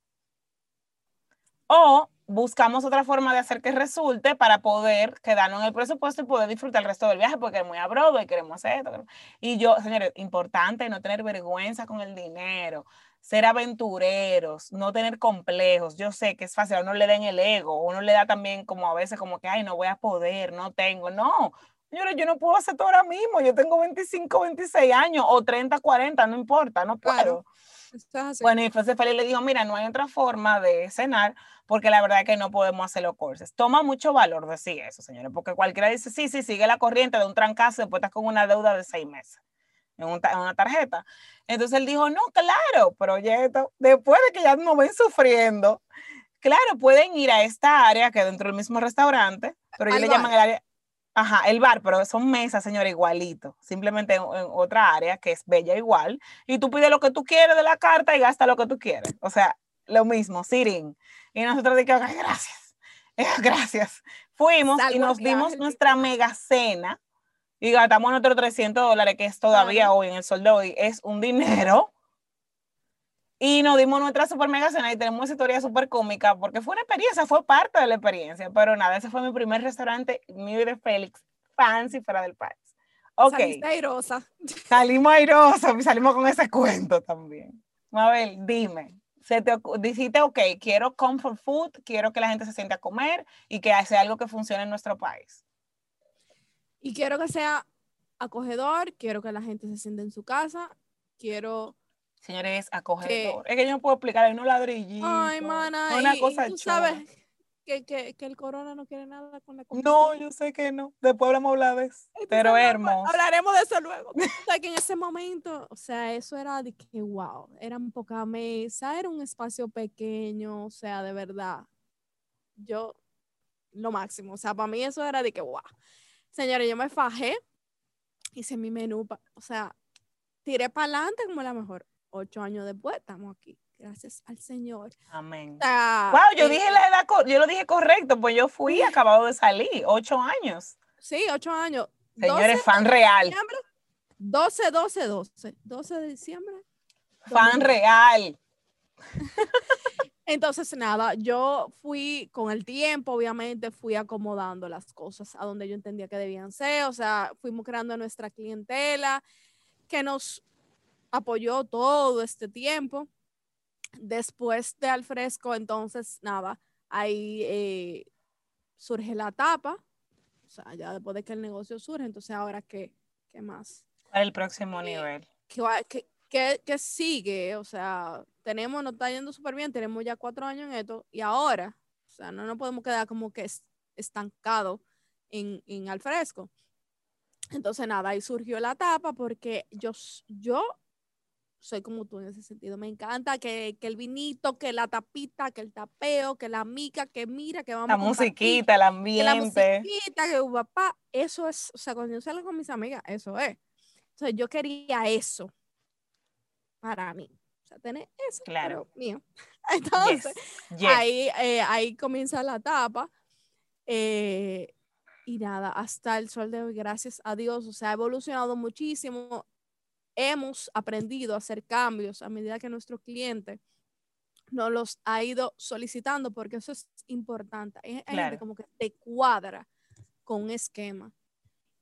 S1: o buscamos otra forma de hacer que resulte para poder quedarnos en el presupuesto y poder disfrutar el resto del viaje, porque es muy a y queremos hacer esto. Y yo, señores, importante no tener vergüenza con el dinero, ser aventureros, no tener complejos. Yo sé que es fácil, a uno le den el ego, uno le da también como a veces como que, ay, no voy a poder, no tengo. No, Señores, yo no puedo hacer todo ahora mismo. Yo tengo 25, 26 años o 30, 40, no importa, no puedo. Bueno, y José Félix le dijo, mira, no hay otra forma de cenar porque la verdad es que no podemos hacer los courses. Toma mucho valor decir eso, señores, porque cualquiera dice, sí, sí, sigue la corriente de un trancazo, después estás con una deuda de seis meses en, una tarjeta. Entonces él dijo, no, claro, proyecto, después de que ya nos ven sufriendo, claro, pueden ir a esta área que dentro del mismo restaurante, pero ellos le llaman el área, Ajá, el bar, pero son mesas, señora, igualito. Simplemente en, otra área que es bella igual. Y tú pides lo que tú quieres de la carta y gasta lo que tú quieres. O sea, lo mismo, sitting. Y nosotros dijimos, gracias, gracias. Fuimos y nos dimos nuestra mega cena y gastamos nuestros 300 dólares, que es todavía hoy, en el sol de hoy, es un dinero. Y nos dimos nuestra super mega cena y tenemos una historia súper cómica porque fue una experiencia, fue parte de la experiencia. Pero nada, ese fue mi primer restaurante, de Félix, fancy fuera del país. Ok.
S2: Saliste airosa.
S1: Salimos airosa, salimos con ese cuento también. Mabel, dime, se te dijiste, ok, quiero comfort food, quiero que la gente se sienta a comer y que sea algo que funcione en nuestro país.
S2: Y quiero que sea acogedor, quiero que la gente se sienta en su casa, quiero
S1: Señores, acogedor. Es que yo no puedo explicar, hay unos ladrillitos.
S2: Ay, mana. Una cosa tú sabes, que, que, que, el corona no quiere nada con la
S1: comida. No, yo sé que no. Después hablar de eso. pero hermoso.
S2: Hablaremos de eso luego. o sea, que en ese momento, o sea, eso era de que, wow, eran poca mesa, era un espacio pequeño, o sea, de verdad. Yo, lo máximo. O sea, para mí eso era de que, wow. Señores, yo me fajé, hice mi menú, o sea, tiré para adelante como la mejor. Ocho años después, estamos aquí. Gracias al Señor.
S1: Amén. wow, yo dije la edad, yo lo dije correcto, pues yo fui acabado de salir, ocho años.
S2: Sí, ocho años.
S1: Señores, fan real.
S2: 12, 12, 12. 12 de diciembre.
S1: Fan real.
S2: Entonces, nada, yo fui con el tiempo, obviamente, fui acomodando las cosas a donde yo entendía que debían ser, o sea, fuimos creando nuestra clientela que nos apoyó todo este tiempo. Después de al fresco, entonces, nada, ahí eh, surge la tapa, o sea, ya después de que el negocio surge, entonces ahora, ¿qué, qué más?
S1: ¿Cuál es el próximo eh, nivel?
S2: ¿qué, qué, qué, sigue? O sea, tenemos, nos está yendo súper bien, tenemos ya cuatro años en esto, y ahora, o sea, no nos podemos quedar como que estancado en, en al fresco. Entonces, nada, ahí surgió la tapa porque yo, yo soy como tú en ese sentido. Me encanta que, el vinito, que la tapita, que el tapeo, que la mica, que mira, que vamos
S1: La musiquita, el ambiente. la
S2: musiquita, que papá, eso es, o sea, cuando yo salgo con mis amigas, eso es. Entonces yo quería eso para mí. O sea, tener eso, claro. mío. Entonces, Ahí, eh, ahí comienza la tapa. Eh, y nada, hasta el sol de hoy, gracias a Dios, o sea, ha evolucionado muchísimo hemos aprendido a hacer cambios a medida que nuestro cliente nos los ha ido solicitando, porque eso es importante. Hay, gente como que te cuadra con un esquema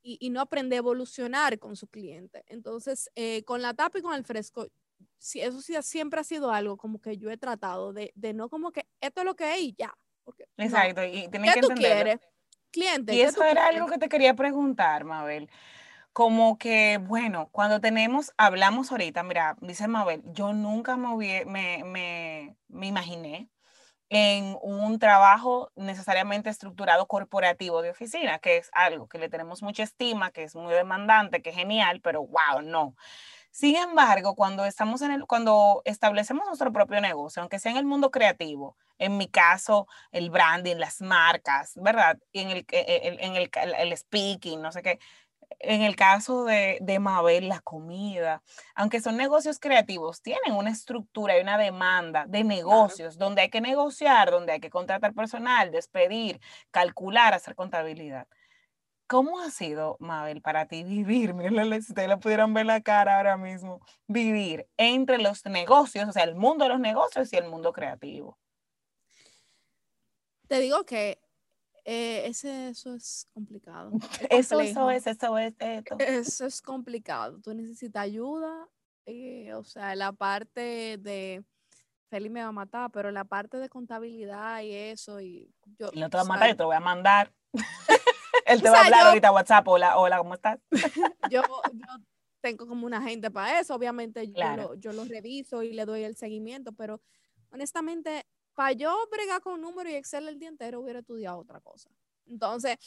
S2: y, no aprende a evolucionar con su cliente. Entonces, eh, con la tapa y con el fresco, si, eso sí, siempre ha sido algo como que yo he tratado de, no como que esto es lo que es y ya.
S1: Exacto, y tienes que tú quieres?
S2: Cliente.
S1: Y eso era algo que te quería preguntar, Mabel como que, bueno, cuando tenemos, hablamos ahorita, mira, dice Mabel, yo nunca me, me, me, me imaginé en un trabajo necesariamente estructurado corporativo de oficina, que es algo que le tenemos mucha estima, que es muy demandante, que es genial, pero wow, no. Sin embargo, cuando estamos en el, cuando establecemos nuestro propio negocio, aunque sea en el mundo creativo, en mi caso, el branding, las marcas, ¿verdad? Y en el, e, e, en el, el speaking, no sé qué, en el caso de, de, Mabel, la comida, aunque son negocios creativos, tienen una estructura y una demanda de negocios donde hay que negociar, donde hay que contratar personal, despedir, calcular, hacer contabilidad. ¿Cómo ha sido, Mabel, para ti vivir? Mira, si ustedes le pudieran ver la cara ahora mismo, vivir entre los negocios, o sea, el mundo de los negocios y el mundo creativo.
S2: Te digo que eh, ese, eso es complicado.
S1: eso, eso es, eso es esto.
S2: Eso es complicado. Tú necesitas ayuda. Eh, o sea, la parte de Feli me va a matar, pero la parte de contabilidad y eso. Y yo,
S1: no te va a matar, yo te voy a mandar. Él te va a hablar ahorita WhatsApp. Hola, hola, ¿cómo estás?
S2: yo, yo tengo como una gente para eso. Obviamente, yo, lo, yo lo reviso y le doy el seguimiento, pero honestamente para yo bregar con números y Excel el día entero hubiera estudiado otra cosa. Entonces,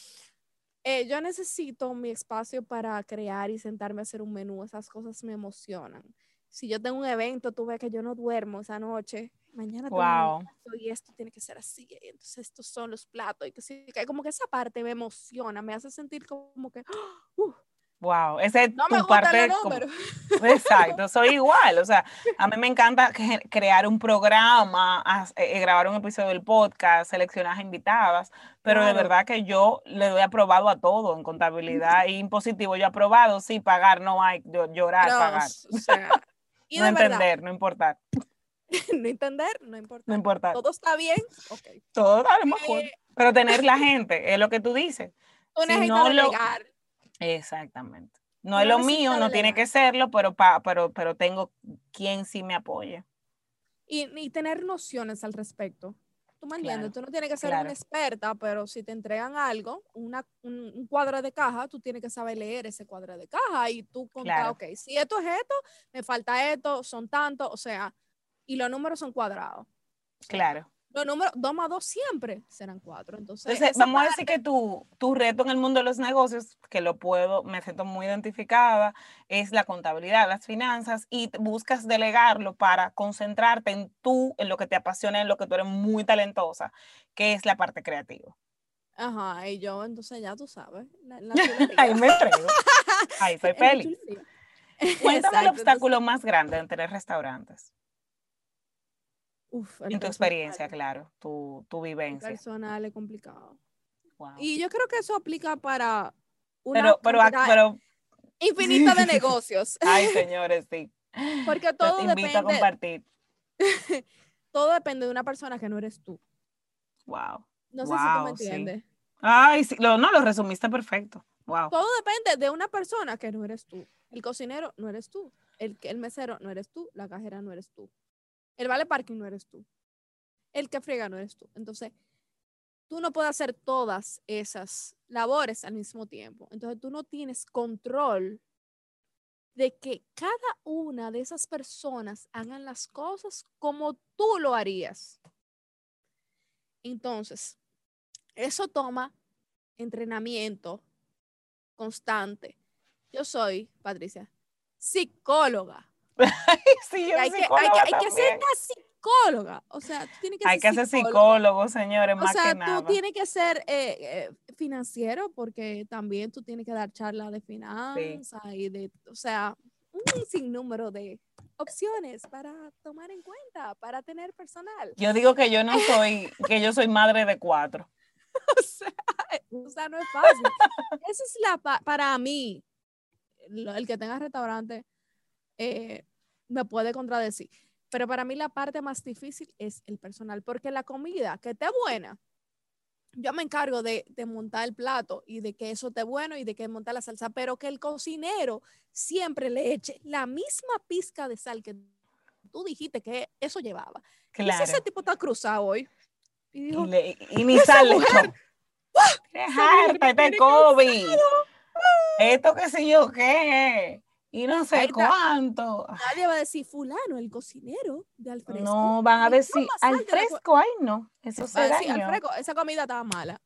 S2: eh, yo necesito mi espacio para crear y sentarme a hacer un menú. Esas cosas me emocionan. Si yo tengo un evento, tú ves que yo no duermo esa noche. Mañana tengo un y esto tiene que ser así. Y entonces estos son los platos. Y que, como que esa parte me emociona, me hace sentir como que, ¡uh!
S1: Wow, ese es tu parte. exacto, soy igual. O sea, a mí me encanta crear un programa, eh, grabar un episodio del podcast, seleccionar invitadas, pero de verdad que yo le doy aprobado a todo en contabilidad y impositivo. Yo aprobado, sí, pagar, no hay, llorar, pagar. no entender, no importar.
S2: no entender, no importa.
S1: No importa.
S2: Todo está bien, ok.
S1: Todo está mejor. Eh, pero tener la gente, es lo que tú dices.
S2: Tú si no lo,
S1: Exactamente. No, es lo mío, no tiene que serlo, pero, pa, pero, pero tengo quien sí me apoye.
S2: Y, y tener nociones al respecto. Tú me entiendes, tú no tienes que ser una experta, pero si te entregan algo, una, un, cuadro de caja, tú tienes que saber leer ese cuadro de caja y tú contar, ok, si esto es esto, me falta esto, son tantos, o sea, y los números son cuadrados.
S1: Claro.
S2: Los números 2 más 2 siempre serán 4. Entonces,
S1: Entonces, vamos a decir que tu, tu reto en el mundo de los negocios, que lo puedo, me siento muy identificada, es la contabilidad, las finanzas, y buscas delegarlo para concentrarte en tú, en lo que te apasiona, en lo que tú eres muy talentosa, que es la parte creativa.
S2: Ajá, y yo entonces ya tú sabes.
S1: Ahí me entrego. Ahí soy feliz. Cuéntame el obstáculo más grande en tener restaurantes en tu experiencia, claro, tu, tu vivencia.
S2: Personal es complicado. Y yo creo que eso aplica para una
S1: pero, pero, pero,
S2: infinita de negocios.
S1: Ay, señores, sí.
S2: Porque todo
S1: invito
S2: depende.
S1: a compartir.
S2: todo depende de una persona que no eres tú.
S1: Wow.
S2: No sé si tú me entiendes.
S1: Ay, sí, no, lo resumiste perfecto. Wow.
S2: Todo depende de una persona que no eres tú. El cocinero no eres tú. El, el mesero no eres tú. La cajera no eres tú. El vale parking no eres tú. El que friega no eres tú. Entonces, tú no puedes hacer todas esas labores al mismo tiempo. Entonces, tú no tienes control de que cada una de esas personas hagan las cosas como tú lo harías. Entonces, eso toma entrenamiento constante. Yo soy, Patricia, psicóloga.
S1: Sí,
S2: hay, que, hay, que, ser una psicóloga. O sea, tú tienes que
S1: hay que ser psicólogo, señores, más
S2: o sea,
S1: que nada.
S2: tú tienes que ser eh, eh, financiero porque también tú tienes que dar charlas de finanzas y de, o sea, un sinnúmero de opciones para tomar en cuenta, para tener personal.
S1: Yo digo que yo no soy, que yo soy madre de cuatro.
S2: o, sea, o sea, no es fácil. Esa es la, para mí, el que tenga restaurante, eh, me puede contradecir. Pero para mí la parte más difícil es el personal, porque la comida que esté buena, yo me encargo de, montar el plato y de que eso esté bueno y de que montar la salsa, pero que el cocinero siempre le eche la misma pizca de sal que tú dijiste que eso llevaba. Claro. Y ese tipo está cruzado hoy.
S1: Y, ni sale. Dejarte de COVID. Esto qué sé yo qué y no sé cuánto.
S2: Nadie va a decir fulano, el cocinero de Alfresco.
S1: No, van a decir al fresco, ay no, eso se dañó.
S2: Al fresco, esa comida estaba mala.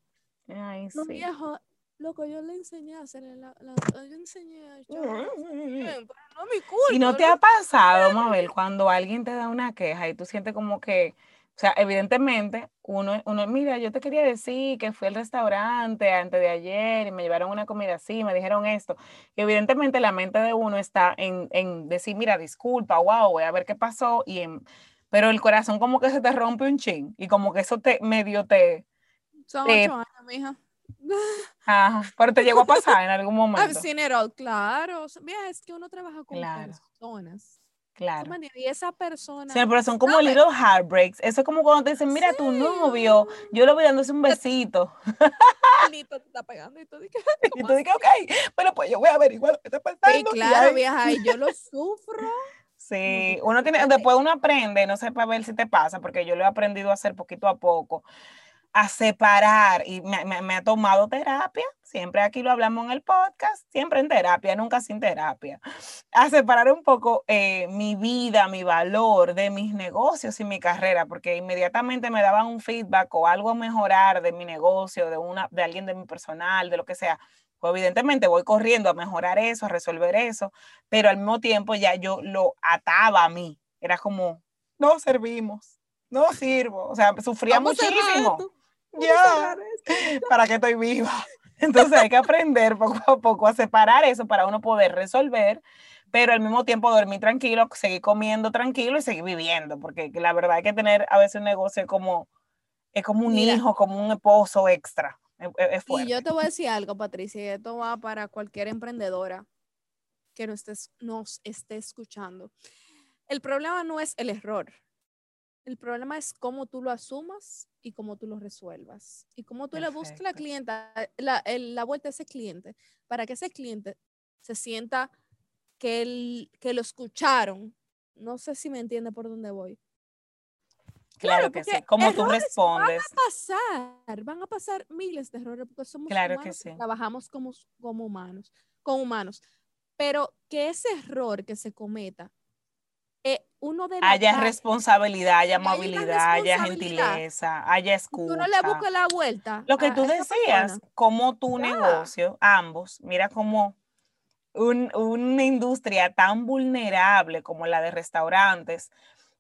S1: Ay,
S2: no, viejo, loco, yo le enseñé a hacer la, la yo enseñé a echar, no mi culpa.
S1: Y no te ha pasado, Mabel, cuando alguien te da una queja y tú sientes como que o sea, evidentemente, uno, uno, mira, yo te quería decir que fui al restaurante antes de ayer y me llevaron una comida así, me dijeron esto. Y evidentemente la mente de uno está en, en decir, mira, disculpa, wow, voy a ver qué pasó. Y pero el corazón como que se te rompe un chin y como que eso te medio te...
S2: Son ocho años, mija.
S1: Ajá, pero te llegó a pasar en algún momento.
S2: claro. Mira, es que uno trabaja con personas
S1: Claro.
S2: Y esa persona.
S1: Sí, pero son como little heartbreaks. Eso es como cuando te dicen, mira, tu novio, yo lo voy dándose un besito.
S2: te está pegando y tú dices,
S1: y tú dices, ok, bueno, pues yo voy a averiguar lo que está pasando.
S2: Sí, claro, vieja, y yo lo sufro.
S1: Sí, uno tiene, después uno aprende, no sé para ver si te pasa, porque yo lo he aprendido a hacer poquito a poco a separar y me, ha tomado terapia, siempre aquí lo hablamos en el podcast, siempre en terapia, nunca sin terapia, a separar un poco eh, mi vida, mi valor de mis negocios y mi carrera, porque inmediatamente me daban un feedback o algo a mejorar de mi negocio, de, una, de alguien de mi personal, de lo que sea. Pues evidentemente voy corriendo a mejorar eso, a resolver eso, pero al mismo tiempo ya yo lo ataba a mí. Era como, no servimos, no sirvo. O sea, sufría muchísimo ya, ¿para qué estoy viva? Entonces hay que aprender poco a poco a separar eso para uno poder resolver, pero al mismo tiempo dormir tranquilo, seguir comiendo tranquilo y seguir viviendo, porque la verdad hay que tener a veces un negocio como, es como un hijo, como un esposo extra. Es,
S2: y yo te voy a decir algo, Patricia, y esto va para cualquier emprendedora que nos esté, nos esté escuchando. El problema no es el error, el problema es cómo tú lo asumas y cómo tú lo resuelvas. Y cómo tú le busques la clienta, la, la, vuelta a ese cliente, para que ese cliente se sienta que, el, que lo escucharon. No sé si me entiende por dónde voy.
S1: Claro, que sí, como tú respondes.
S2: Van a pasar, van a pasar miles de errores porque somos
S1: claro
S2: humanos
S1: que sí.
S2: trabajamos como, como humanos, como humanos. Pero que ese error que se cometa uno
S1: haya responsabilidad, haya amabilidad, haya gentileza, haya escucha.
S2: Tú no le busques la vuelta.
S1: Lo que tú decías, como tu negocio, ambos, mira cómo una industria tan vulnerable como la de restaurantes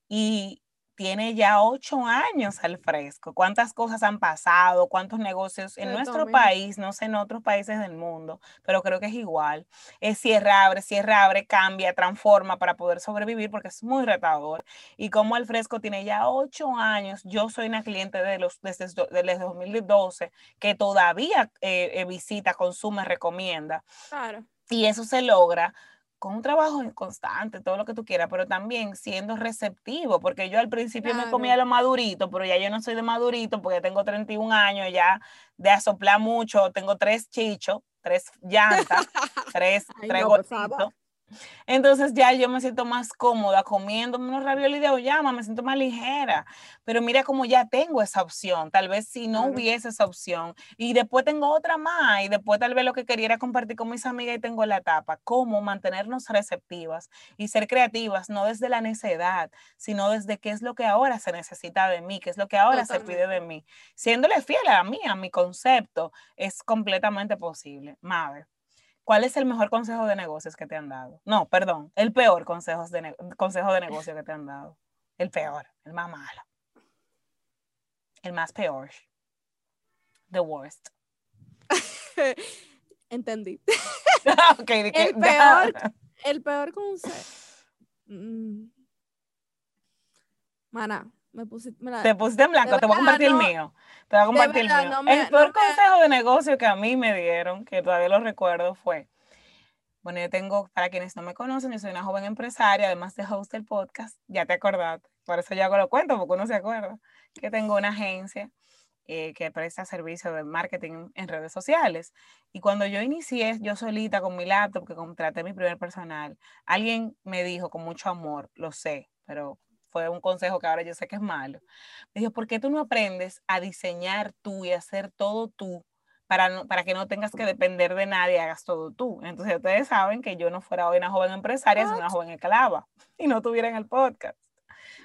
S1: y tiene ya ocho años al fresco. ¿Cuántas cosas han pasado? ¿Cuántos negocios en nuestro país? No sé en otros países del mundo, pero creo que es igual. Es cierra, abre, cierra, abre, cambia, transforma para poder sobrevivir porque es muy retador. Y como al fresco tiene ya ocho años, yo soy una cliente de los, desde, desde 2012 que todavía eh, eh, visita, consume, recomienda.
S2: Claro.
S1: Y eso se logra con un trabajo constante, todo lo que tú quieras, pero también siendo receptivo, porque yo al principio me comía lo madurito, pero ya yo no soy de madurito porque tengo 31 años, ya de asoplar mucho, tengo tres chichos, tres llantas, tres, tres entonces ya yo me siento más cómoda comiendo unos raviolis de oyama, me siento más ligera. Pero mira como ya tengo esa opción. Tal vez si no hubiese esa opción. Y después tengo otra más. Y después tal vez lo que quería era compartir con mis amigas y tengo la etapa. Cómo mantenernos receptivas y ser creativas, no desde la necedad, sino desde qué es lo que ahora se necesita de mí, qué es lo que ahora se pide de mí. Siéndole fiel a mí, a mi concepto, es completamente posible. Mave. ¿Cuál es el mejor consejo de negocios que te han dado? No, perdón, el peor consejo de, consejo de negocio que te han dado. El peor, el más malo. El más peor. The worst.
S2: Entendí.
S1: okay,
S2: el, peor, el peor consejo. Mm. Mana, me pusiste,
S1: te pusiste en blanco, te voy a compartir el mío. Te voy a compartir el mío. el peor consejo de negocio que a mí me dieron, que todavía lo recuerdo, fue, bueno, yo tengo, para quienes no me conocen, yo soy una joven empresaria, además de host del podcast, ya te acordaste, por eso yo hago lo cuento, porque uno se acuerda, que tengo una agencia eh, que presta servicio de marketing en redes sociales. Y cuando yo inicié, yo solita con mi laptop, que contraté mi primer personal, alguien me dijo con mucho amor, lo sé, pero fue un consejo que ahora yo sé que es malo. Me dijo, ¿por qué tú no aprendes a diseñar tú y hacer todo tú para, para que no tengas que depender de nadie, hagas todo tú? Entonces ustedes saben que yo no fuera hoy una joven empresaria, sino una joven esclava y no tuviera en el podcast.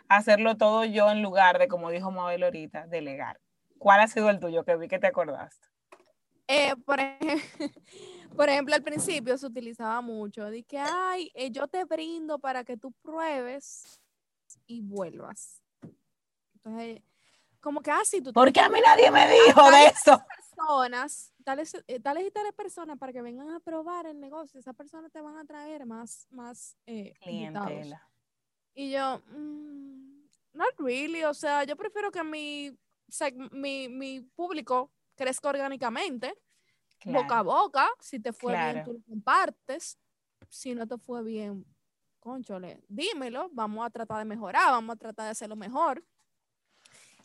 S1: Hacerlo todo yo en lugar de, como dijo Mabel ahorita, delegar. ¿Cuál ha sido el tuyo que vi que te acordaste?
S2: Eh, por, ejemplo, por, ejemplo, al principio se utilizaba mucho de que, ay, eh, yo te brindo para que tú pruebes y vuelvas. Entonces, como que así ah, tú...
S1: Porque a mí nadie me dijo de eso.
S2: Personas, tales, eh, tales y tales personas para que vengan a probar el negocio, esas personas te van a traer más, más eh,
S1: clientela.
S2: Y yo, mm, not really, o sea, yo prefiero que mi, mi, mi público crezca orgánicamente, boca a boca, si te fue bien, tú lo compartes, si no te fue bien, conchole, dímelo, vamos a tratar de mejorar, vamos a tratar de hacerlo mejor.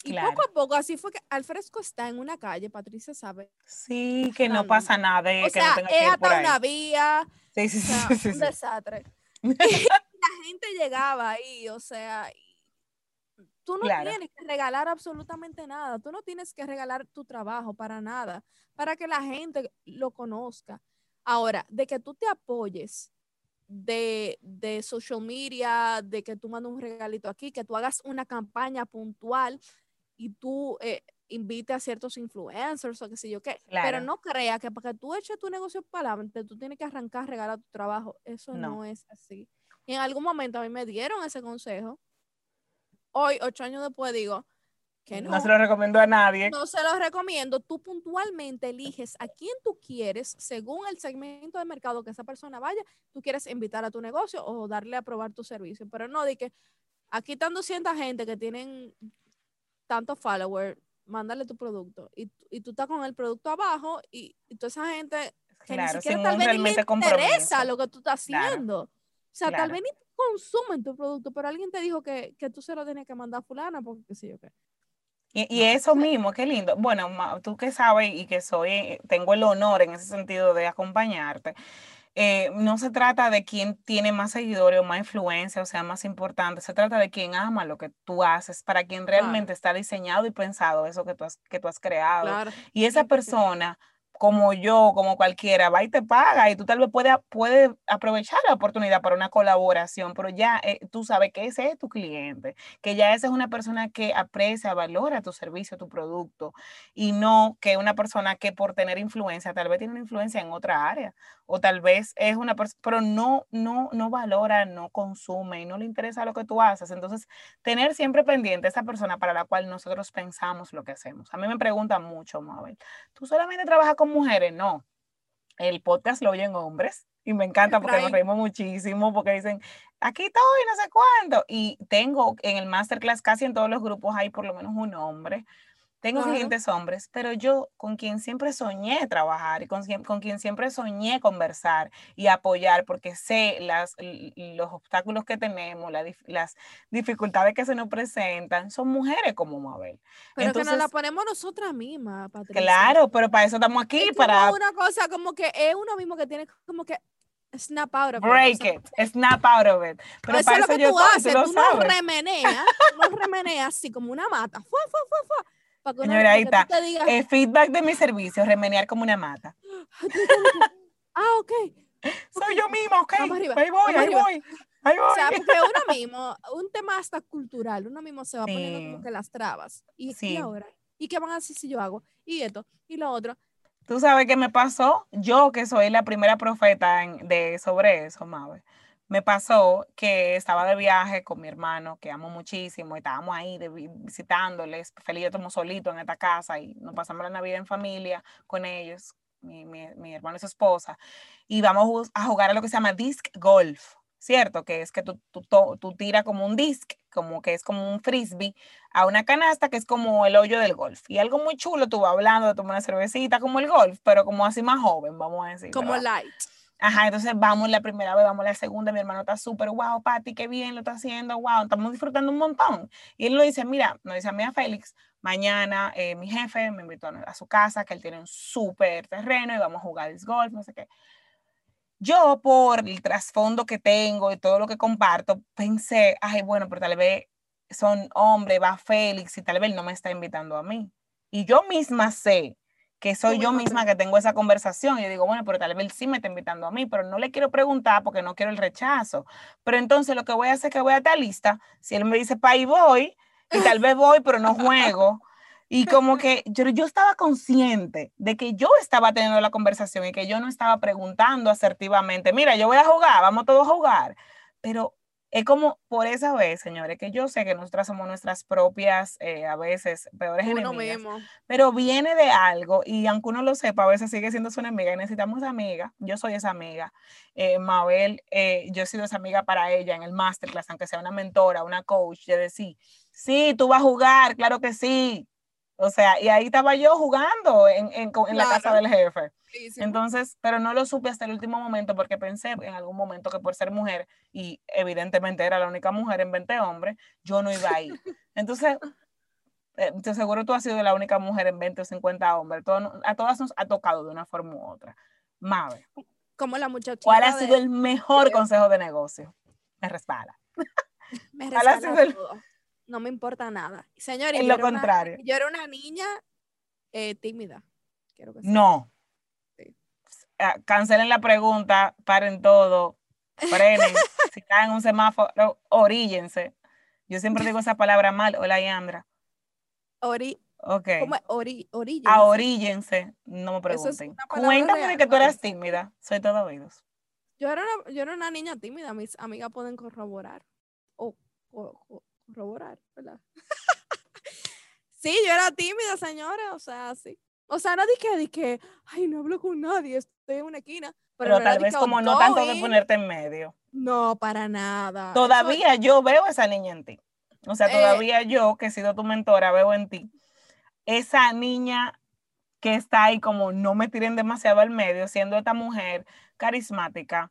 S2: Y poco a poco, así fue que Alfresco está en una calle, Patricia sabe.
S1: Sí, que no pasa nada.
S2: o
S1: que sea,
S2: no es hasta una vía.
S1: Sí, sí, sí,
S2: Un desastre. la gente llegaba ahí, o sea, tú no tienes que regalar absolutamente nada. Tú no tienes que regalar tu trabajo para nada, para que la gente lo conozca. Ahora, de que tú te apoyes de, de, social media, de que tú mandes un regalito aquí, que tú hagas una campaña puntual y tú eh, invites a ciertos influencers o qué sé yo qué. Pero no crea que para que tú eches tu negocio para adelante, tú tienes que arrancar a regalar tu trabajo. Eso no. es así. Y en algún momento a mí me dieron ese consejo. Hoy, ocho años después, digo, no.
S1: se lo recomiendo a nadie.
S2: No se lo recomiendo. Tú puntualmente eliges a quién tú quieres, según el segmento de mercado que esa persona vaya, tú quieres invitar a tu negocio o darle a probar tu servicio. Pero no de que aquí están 200 gente que tienen tantos followers, mándale tu producto. Y, y, tú estás con el producto abajo y, toda esa gente que ni siquiera tal vez le interesa lo que tú estás haciendo. O sea, tal vez ni consumen tu producto, pero alguien te dijo que, que tú se lo tienes que mandar a fulana porque qué sé yo qué.
S1: Y, eso mismo, qué lindo. Bueno, tú que sabes y que soy, eh, tengo el honor en ese sentido de acompañarte. Eh, no se trata de quién tiene más seguidores o más influencia, o sea, más importante. Se trata de quién ama lo que tú haces, para quien realmente está diseñado y pensado eso que tú has, que tú has creado. Y esa persona como yo, como cualquiera, va y te paga y tú tal vez puedes, puede aprovechar la oportunidad para una colaboración, pero ya eh, tú sabes que ese es tu cliente, que ya esa es una persona que aprecia, valora tu servicio, tu producto y no que una persona que por tener influencia, tal vez tiene una influencia en otra área o tal vez es una persona, pero no, no, no valora, no consume y no le interesa lo que tú haces. Entonces, tener siempre pendiente esa persona para la cual nosotros pensamos lo que hacemos. A mí me preguntan mucho, Mabel, ¿tú solamente trabajas con mujeres, no. El podcast lo oyen hombres y me encanta porque nos reímos muchísimo porque dicen, aquí estoy, no sé cuánto. Y tengo en el masterclass casi en todos los grupos hay por lo menos un hombre tengo clientes hombres, pero yo con quien siempre soñé trabajar y con, con, quien siempre soñé conversar y apoyar, porque sé las, los obstáculos que tenemos, las dificultades que se nos presentan, son mujeres como Mabel.
S2: Pero Entonces, que nos la ponemos nosotras mismas, Patricia.
S1: Claro, pero para eso estamos aquí.
S2: Es
S1: para
S2: una cosa como que es uno mismo que tiene como que snap out of
S1: it. Break it, snap out of it.
S2: Pero, para eso, es lo que tú haces, tú, no remeneas, tú no remeneas así como una mata. Fua, fua, fua, fua
S1: Señora, ahí está. Eh, feedback de mi servicio, remenear como una mata.
S2: ah, ok.
S1: Soy yo misma, ok. Ahí voy, ahí voy. Ahí voy.
S2: O sea, porque uno mismo, un tema hasta cultural, uno mismo se va poniendo como que las trabas. Y, sí. ahora, ¿y qué van a hacer si yo hago? Y esto, y lo otro.
S1: ¿Tú sabes qué me pasó? Yo, que soy la primera profeta de, sobre eso, Mabe me pasó que estaba de viaje con mi hermano, que amo muchísimo, y estábamos ahí visitándoles. Feliz yo tomo solito en esta casa y nos pasamos la Navidad en familia con ellos, mi, mi, hermano y su esposa. Y vamos a jugar a lo que se llama disc golf, ¿cierto? Que es que tú, tú, tú tiras como un disc, como que es como un frisbee, a una canasta que es como el hoyo del golf. Y algo muy chulo, tú vas hablando de tomar una cervecita como el golf, pero como así más joven, vamos a decir.
S2: Como light.
S1: Ajá, entonces vamos la primera vez, vamos la segunda, mi hermano está súper, wow, Pati, qué bien lo está haciendo, wow, estamos disfrutando un montón. Y él nos dice, mira, nos dice a mí a Félix, mañana eh, mi jefe me invitó a su casa, que él tiene un súper terreno y vamos a jugar golf, no sé qué. Yo, por el trasfondo que tengo y todo lo que comparto, pensé, ay, bueno, pero tal vez son hombres, va Félix y tal vez no me está invitando a mí. Y yo misma sé que soy yo misma que tengo esa conversación. Y yo digo, bueno, pero tal vez sí me está invitando a mí, pero no le quiero preguntar porque no quiero el rechazo. Pero entonces lo que voy a hacer es que voy a estar lista. Si él me dice, pa, y voy, y tal vez voy, pero no juego. Y como que yo, yo estaba consciente de que yo estaba teniendo la conversación y que yo no estaba preguntando asertivamente, mira, yo voy a jugar, vamos todos a jugar. Pero es como por esa vez, señores, que yo sé que nosotras somos nuestras propias, eh, a veces, peores enemigas, pero viene de algo y aunque uno lo sepa, a veces sigue siendo su enemiga y necesitamos amiga. Yo soy esa amiga. Eh, Mabel, eh, yo he sido esa amiga para ella en el masterclass, aunque sea una mentora, una coach, de decir, sí, tú vas a jugar, claro que sí, o sea, y ahí estaba yo jugando en, en, en la casa del jefe. Entonces, pero no lo supe hasta el último momento porque pensé en algún momento que por ser mujer, y evidentemente era la única mujer en 20 hombres, yo no iba a ir. Entonces, eh, te seguro tú has sido la única mujer en 20 o 50 hombres. a todas nos ha tocado de una forma u otra. Mabe.
S2: Como la.
S1: ¿Cuál ha sido el mejor consejo de negocio? Me respalda.
S2: Me respalda no me importa nada. Señores,
S1: en lo contrario.
S2: yo era una niña eh, tímida.
S1: no. Ah, cancelen la pregunta, paren todo, frenen. si caen en un semáforo, oríllense. Yo siempre digo esa palabra mal. Hola, Yandra.
S2: Ori
S1: Ok.
S2: ¿Cómo es? Ori
S1: oríllense. A oríllense, no me pregunten. Cuéntame de que tú eras tímida. Soy todo oídos.
S2: Yo era, una, yo era una niña tímida. Mis amigas pueden corroborar. o. sí, yo era tímida, señora, o sea, sí. O sea, no dije, que, ay, no hablo con nadie, estoy en una esquina.
S1: Pero, tal vez como no tanto de ponerte en medio.
S2: No, para nada.
S1: Todavía yo veo esa niña en ti. O sea, eh, todavía yo, que he sido tu mentora, veo en ti esa niña que está ahí como no me tiren demasiado al medio, siendo esta mujer carismática,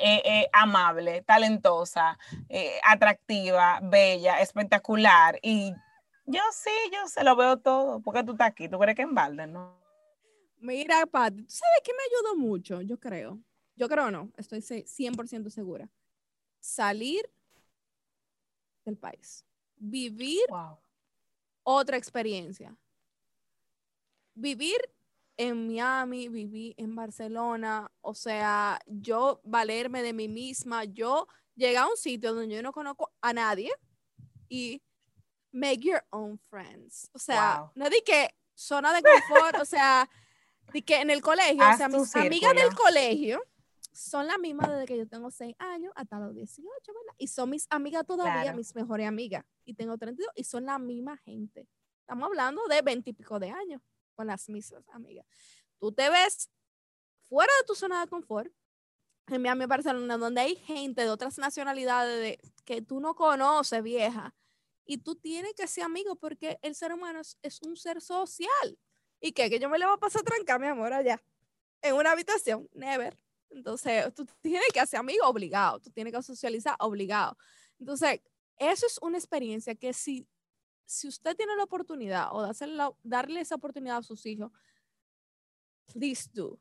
S1: eh, eh, amable, talentosa, atractiva, bella, espectacular. Y yo sí, yo se lo veo todo. porque tú estás aquí? ¿Tú crees que en balde, no?
S2: Mira, Pat, ¿tú sabes qué me ayudó mucho? Yo creo. Yo creo no, estoy 100% segura. Salir del país. Vivir otra experiencia. Vivir en Miami, viví en Barcelona, o sea, yo valerme de mí misma, yo llegué a un sitio donde yo no conozco a nadie y make your own friends. O sea, no di que zona de confort, o sea, di que en el colegio, o sea, mis amigas del colegio son las mismas desde que yo tengo 6 años hasta los 18, ¿verdad? Y son mis amigas todavía, mis mejores amigas. Y tengo 32 y son la misma gente. Estamos hablando de 20 y pico de años con las mismas amigas. Tú te ves fuera de tu zona de confort, en Miami, Barcelona, donde hay gente de otras nacionalidades de, que tú no conoces, vieja, y tú tienes que ser amigo porque el ser humano es, un ser social. ¿Y qué? Que yo me le voy a pasar tranca, mi amor, allá, en una habitación, never. Entonces, tú tienes que ser amigo obligado, tú tienes que socializar obligado. Entonces, eso es una experiencia que si, si usted tiene la oportunidad o darle esa oportunidad a sus hijos, please do.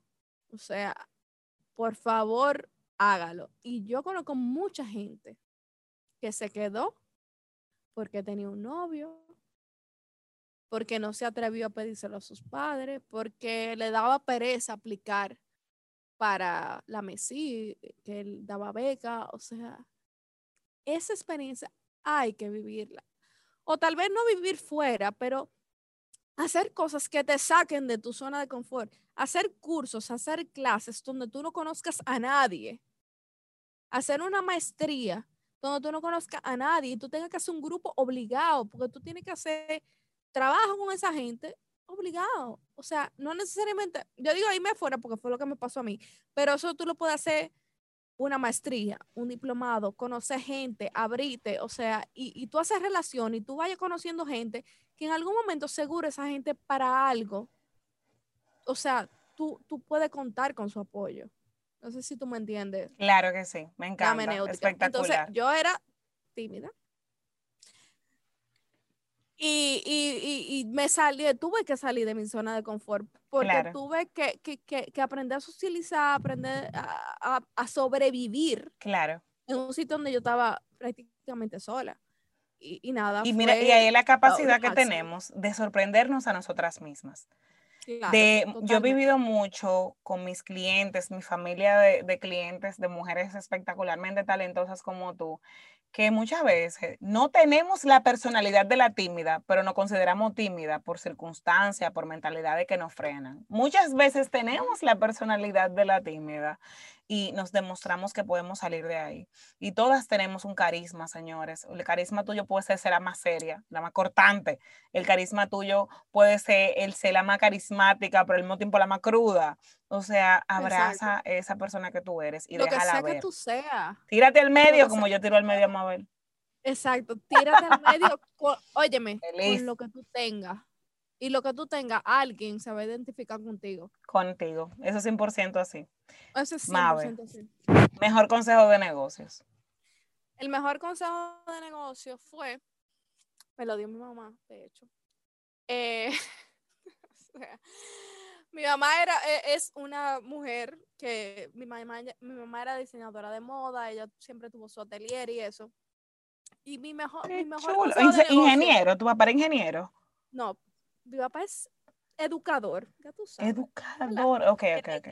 S2: O sea, por favor, hágalo. Y yo conozco mucha gente que se quedó porque tenía un novio, porque no se atrevió a pedírselo a sus padres, porque le daba pereza aplicar para la MESI, que él daba beca, o sea, esa experiencia hay que vivirla. O tal vez no vivir fuera, pero hacer cosas que te saquen de tu zona de confort, hacer cursos, hacer clases donde tú no conozcas a nadie, hacer una maestría donde tú no conozcas a nadie y tú tengas que hacer un grupo obligado, porque tú tienes que hacer trabajo con esa gente obligado. O sea, no necesariamente, yo digo me afuera porque fue lo que me pasó a mí, pero eso tú lo puedes hacer una maestría, un diplomado, conocer gente, abrirte, o sea, y, y tú haces relación y tú vayas conociendo gente que en algún momento seguro esa gente para algo, o sea, tú, tú puedes contar con su apoyo. No sé si tú me entiendes.
S1: Claro que sí, me encanta. Espectacular. Entonces,
S2: yo era tímida. Y, y, y, me salí, tuve que salir de mi zona de confort porque tuve que, que, que, aprender a socializar, aprender a, a, sobrevivir.
S1: Claro.
S2: En un sitio donde yo estaba prácticamente sola. Y, y nada.
S1: Y mira, y ahí la capacidad que tenemos de sorprendernos a nosotras mismas de, yo he vivido mucho con mis clientes, mi familia de, de, clientes, de mujeres espectacularmente talentosas como tú, que muchas veces no tenemos la personalidad de la tímida, pero nos consideramos tímida por circunstancias, por mentalidades que nos frenan. Muchas veces tenemos la personalidad de la tímida y nos demostramos que podemos salir de ahí. Y todas tenemos un carisma, señores. El carisma tuyo puede ser, la más seria, la más cortante. El carisma tuyo puede ser el ser la más carismática, pero al mismo tiempo la más cruda. O sea, abraza a esa persona que tú eres y
S2: Lo
S1: déjala
S2: que sea
S1: ver.
S2: que tú seas.
S1: Tírate al medio como yo tiro al medio a Mabel.
S2: Exacto, tírate al medio, óyeme, con lo que tú tengas y lo que tú tengas, alguien se va a identificar contigo.
S1: Contigo, eso es 100% así.
S2: Eso es 100% así.
S1: Mejor consejo de negocios.
S2: El mejor consejo de negocios fue, me lo dio mi mamá, de hecho. Eh, mi mamá era, e, es una mujer que mi mamá, mi mamá era diseñadora de moda, ella siempre tuvo su atelier y eso. Y mi mejor, mi mejor
S1: ingeniero, tu papá era ingeniero.
S2: No, mi papá es educador, ya tú sabes.
S1: Educador, ok, ok,
S2: ok.